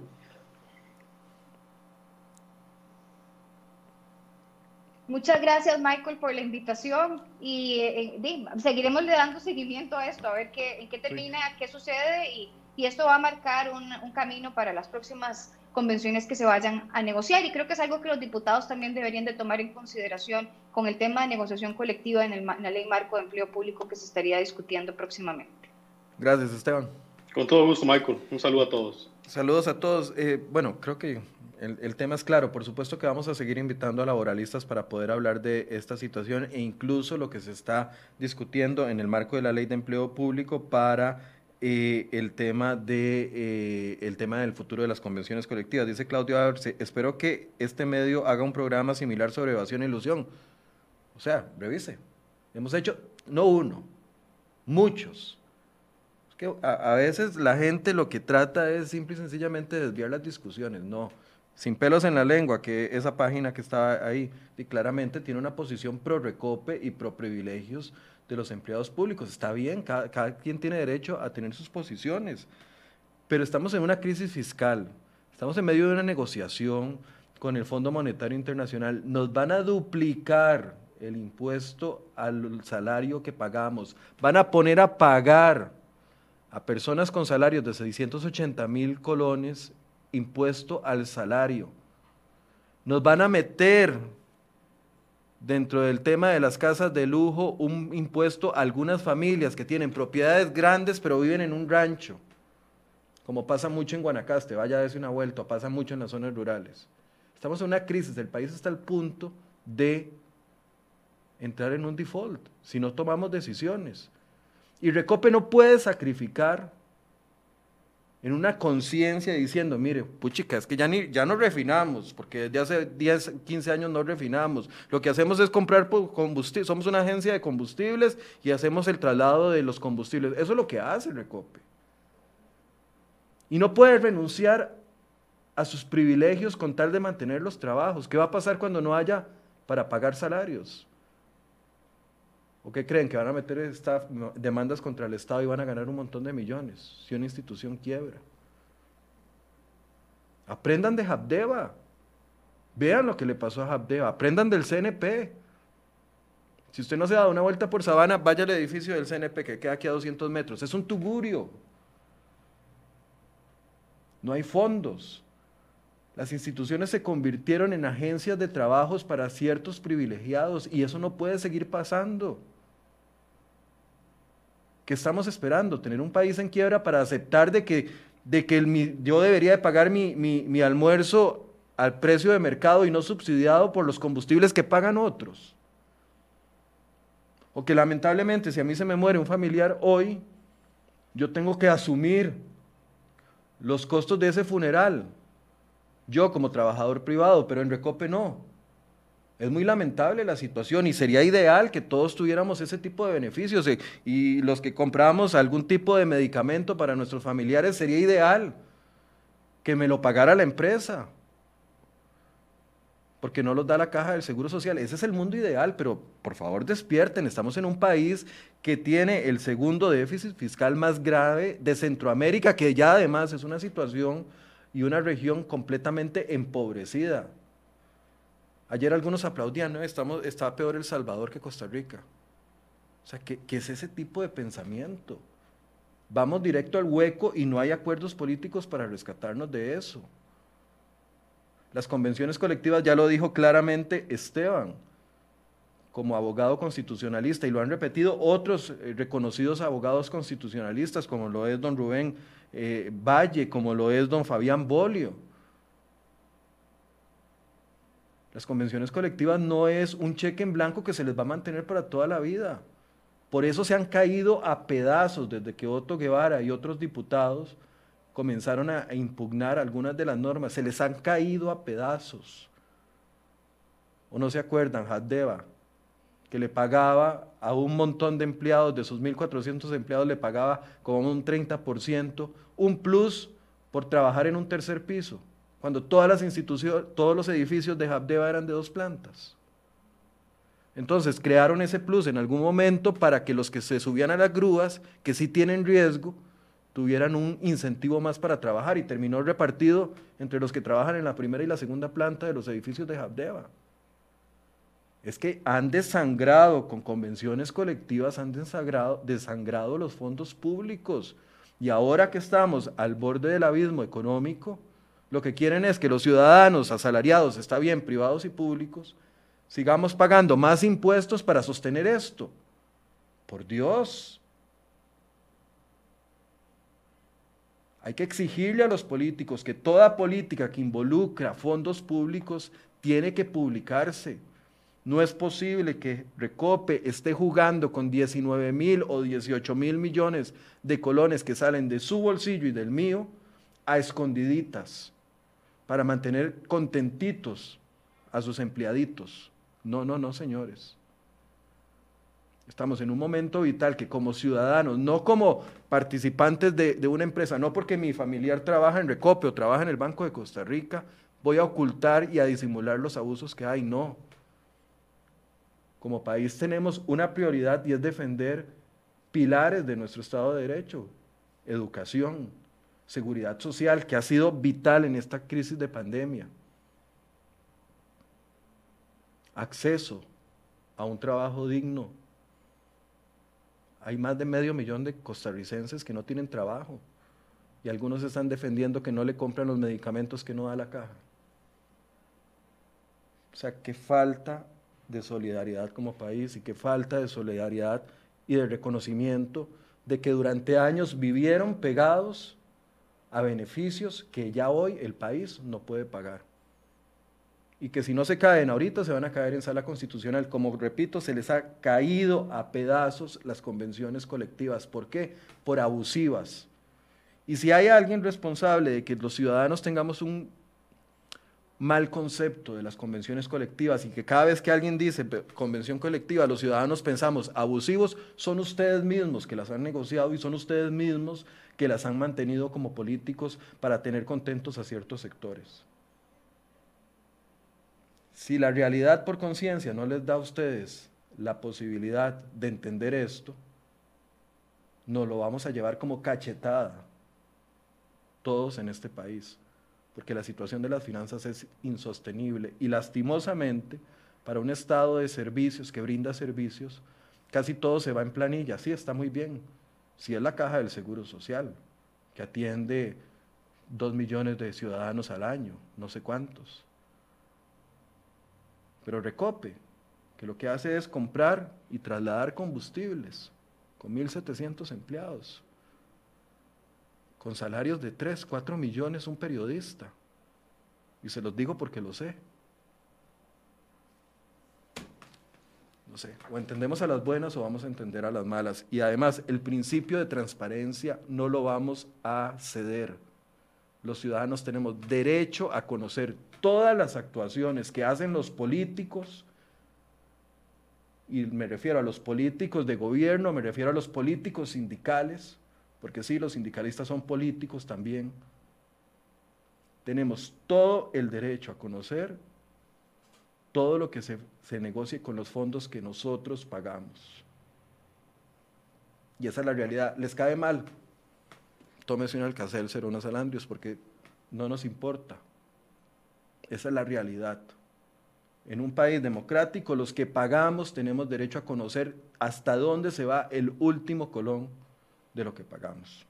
Muchas gracias, Michael, por la invitación y eh, eh, seguiremos le dando seguimiento a esto, a ver qué, en qué termina, qué sucede y, y, esto va a marcar un, un, camino para las próximas convenciones que se vayan a negociar y creo que es algo que los diputados también deberían de tomar en consideración con el tema de negociación colectiva en, el, en la ley marco de empleo público que se estaría discutiendo próximamente. Gracias, Esteban. Con todo gusto, Michael. Un saludo a todos. Saludos a todos. Eh, bueno, creo que el, tema es claro, por supuesto que vamos a seguir invitando a laboralistas para poder hablar de esta situación e incluso lo que se está discutiendo en el marco de la ley de empleo público para eh, el, tema de, eh, el tema del futuro de las convenciones colectivas. Dice Claudio Arce, espero que este medio haga un programa similar sobre evasión e ilusión. O sea, revise. Hemos hecho, no uno, muchos. A, veces la gente lo que trata es simple y sencillamente desviar las discusiones, no sin pelos en la lengua, que esa página que está ahí, y claramente tiene una posición pro recope y pro privilegios de los empleados públicos. Está bien, cada, quien tiene derecho a tener sus posiciones, pero estamos en una crisis fiscal, estamos en medio de una negociación con el Fondo Monetario Internacional, nos van a duplicar el impuesto al salario que pagamos, van a poner a pagar a personas con salarios de 680 mil colones impuesto al salario. Nos van a meter dentro del tema de las casas de lujo un impuesto a algunas familias que tienen propiedades grandes pero viven en un rancho, como pasa mucho en Guanacaste, vaya a darse una vuelta, pasa mucho en las zonas rurales. Estamos en una crisis, el país está al punto de entrar en un default si no tomamos decisiones. Y Recope no puede sacrificar en una conciencia diciendo, mire, puchica, es que ya, ni, ya no refinamos, porque desde hace 10, 15 años no refinamos. Lo que hacemos es comprar combustible, somos una agencia de combustibles y hacemos el traslado de los combustibles. Eso es lo que hace Recope. Y no puede renunciar a sus privilegios con tal de mantener los trabajos. ¿Qué va a pasar cuando no haya para pagar salarios? ¿O qué creen? ¿Que van a meter demandas contra el Estado y van a ganar un montón de millones si una institución quiebra? Aprendan de Habdeba. Vean lo que le pasó a Habdeba. Aprendan del CNP. Si usted no se dado una vuelta por Sabana, vaya al edificio del CNP que queda aquí a 200 metros. Es un tugurio. No hay fondos. Las instituciones se convirtieron en agencias de trabajos para ciertos privilegiados y eso no puede seguir pasando. ¿Qué estamos esperando? ¿Tener un país en quiebra para aceptar de que, de que yo debería de pagar mi, mi almuerzo al precio de mercado y no subsidiado por los combustibles que pagan otros? O que lamentablemente si a mí se me muere un familiar hoy, yo tengo que asumir los costos de ese funeral. Yo como trabajador privado, pero en Recope no. Es muy lamentable la situación y sería ideal que todos tuviéramos ese tipo de beneficios eh, y los que compramos algún tipo de medicamento para nuestros familiares sería ideal que me lo pagara la empresa porque no los da la caja del Seguro Social. Ese es el mundo ideal, pero por favor despierten. Estamos en un país que tiene el segundo déficit fiscal más grave de Centroamérica, que ya además es una situación y una región completamente empobrecida. Ayer algunos aplaudían, ¿no? Estamos, está peor El Salvador que Costa Rica. O sea, ¿qué, ¿qué es ese tipo de pensamiento? Vamos directo al hueco y no hay acuerdos políticos para rescatarnos de eso. Las convenciones colectivas, ya lo dijo claramente Esteban, como abogado constitucionalista, y lo han repetido otros eh, reconocidos abogados constitucionalistas, como lo es don Rubén eh, Valle, como lo es don Fabián Bolio. Las convenciones colectivas no es un cheque en blanco que se les va a mantener para toda la vida. Por eso se han caído a pedazos desde que Otto Guevara y otros diputados comenzaron a, impugnar algunas de las normas, se les han caído a pedazos. ¿O no se acuerdan? Haddeba, que le pagaba a un montón de empleados, de sus 1.400 empleados, le pagaba como un 30%, un plus por trabajar en un tercer piso, cuando todas las instituciones, todos los edificios de Habdeba eran de dos plantas. Entonces crearon ese plus en algún momento para que los que se subían a las grúas, que sí tienen riesgo, tuvieran un incentivo más para trabajar y terminó repartido entre los que trabajan en la primera y la segunda planta de los edificios de Habdeba. Es que han desangrado con convenciones colectivas, han desangrado, desangrado los fondos públicos. Y ahora que estamos al borde del abismo económico, lo que quieren es que los ciudadanos asalariados, está bien, privados y públicos, sigamos pagando más impuestos para sostener esto. Por Dios, Hay que exigirle a los políticos que toda política que involucra fondos públicos tiene que publicarse. No es posible que Recope esté jugando con 19 mil o 18 mil millones de colones que salen de su bolsillo y del mío a escondiditas para mantener contentitos a sus empleaditos. No, no, no, señores. Estamos en un momento vital que como ciudadanos, no como participantes de, una empresa, no porque mi familiar trabaja en Recope o trabaja en el Banco de Costa Rica, voy a ocultar y a disimular los abusos que hay. No. Como país tenemos una prioridad y es defender pilares de nuestro Estado de Derecho, educación, seguridad social, que ha sido vital en esta crisis de pandemia, acceso a un trabajo digno, hay más de medio millón de costarricenses que no tienen trabajo y algunos están defendiendo que no le compran los medicamentos que no da la caja. O sea, qué falta de solidaridad como país y qué falta de solidaridad y de reconocimiento de que durante años vivieron pegados a beneficios que ya hoy el país no puede pagar y que si no se caen ahorita se van a caer en sala constitucional. Como repito, se les ha caído a pedazos las convenciones colectivas. ¿Por qué? Por abusivas. Y si hay alguien responsable de que los ciudadanos tengamos un mal concepto de las convenciones colectivas y que cada vez que alguien dice convención colectiva, los ciudadanos pensamos abusivos, son ustedes mismos que las han negociado y son ustedes mismos que las han mantenido como políticos para tener contentos a ciertos sectores. Si la realidad por conciencia no les da a ustedes la posibilidad de entender esto, nos lo vamos a llevar como cachetada todos en este país, porque la situación de las finanzas es insostenible. Y lastimosamente para un estado de servicios que brinda servicios, casi todo se va en planilla, sí está muy bien, si es la caja del Seguro Social, que atiende dos millones de ciudadanos al año, no sé cuántos, pero Recope, que lo que hace es comprar y trasladar combustibles. con 1.700 empleados, con salarios de 3, 4 millones un periodista. Y se los digo porque lo sé. No sé, o entendemos a las buenas o vamos a entender a las malas. Y además, el principio de transparencia no lo vamos a ceder. Los ciudadanos tenemos derecho a conocer todas las actuaciones que hacen los políticos, y me refiero a los políticos de gobierno, me refiero a los políticos sindicales, porque sí, los sindicalistas son políticos también. Tenemos todo el derecho a conocer todo lo que se, se negocie con los fondos que nosotros pagamos. Y esa es la realidad. ¿Les cae mal? Tómese un alcacelser o unos alandrios porque no nos importa. Esa es la realidad. En un país democrático, los que pagamos tenemos derecho a conocer hasta dónde se va el último colón de lo que pagamos.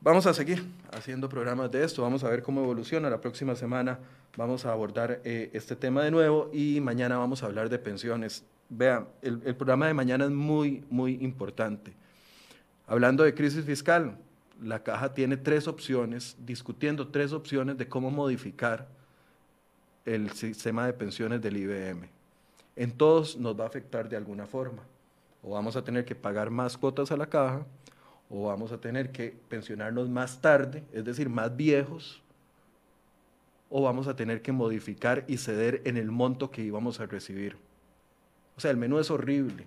Vamos a seguir haciendo programas de esto, vamos a ver cómo evoluciona. La próxima semana vamos a abordar eh, este tema de nuevo y mañana vamos a hablar de pensiones. Vean, el, el programa de mañana es muy, muy importante. Hablando de crisis fiscal, la caja tiene tres opciones, discutiendo tres opciones de cómo modificar el sistema de pensiones del IBM. En todos nos va a afectar de alguna forma. O vamos a tener que pagar más cuotas a la caja, o vamos a tener que pensionarnos más tarde, es decir, más viejos, o vamos a tener que modificar y ceder en el monto que íbamos a recibir. O sea, el menú es horrible.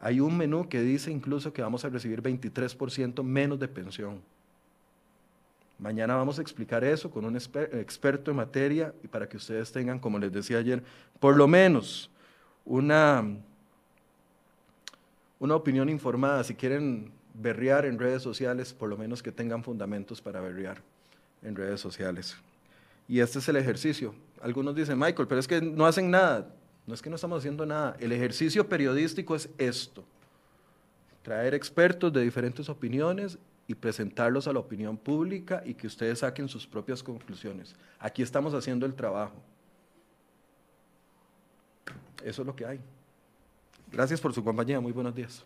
Hay un menú que dice incluso que vamos a recibir 23% menos de pensión. Mañana vamos a explicar eso con un experto en materia y para que ustedes tengan, como les decía ayer, por lo menos una, una opinión informada. Si quieren berrear en redes sociales, por lo menos que tengan fundamentos para berrear en redes sociales. Y este es el ejercicio. Algunos dicen, Michael, pero es que no hacen nada. No es que no estamos haciendo nada. El ejercicio periodístico es esto. Traer expertos de diferentes opiniones y presentarlos a la opinión pública y que ustedes saquen sus propias conclusiones. Aquí estamos haciendo el trabajo. Eso es lo que hay. Gracias por su compañía. Muy buenos días.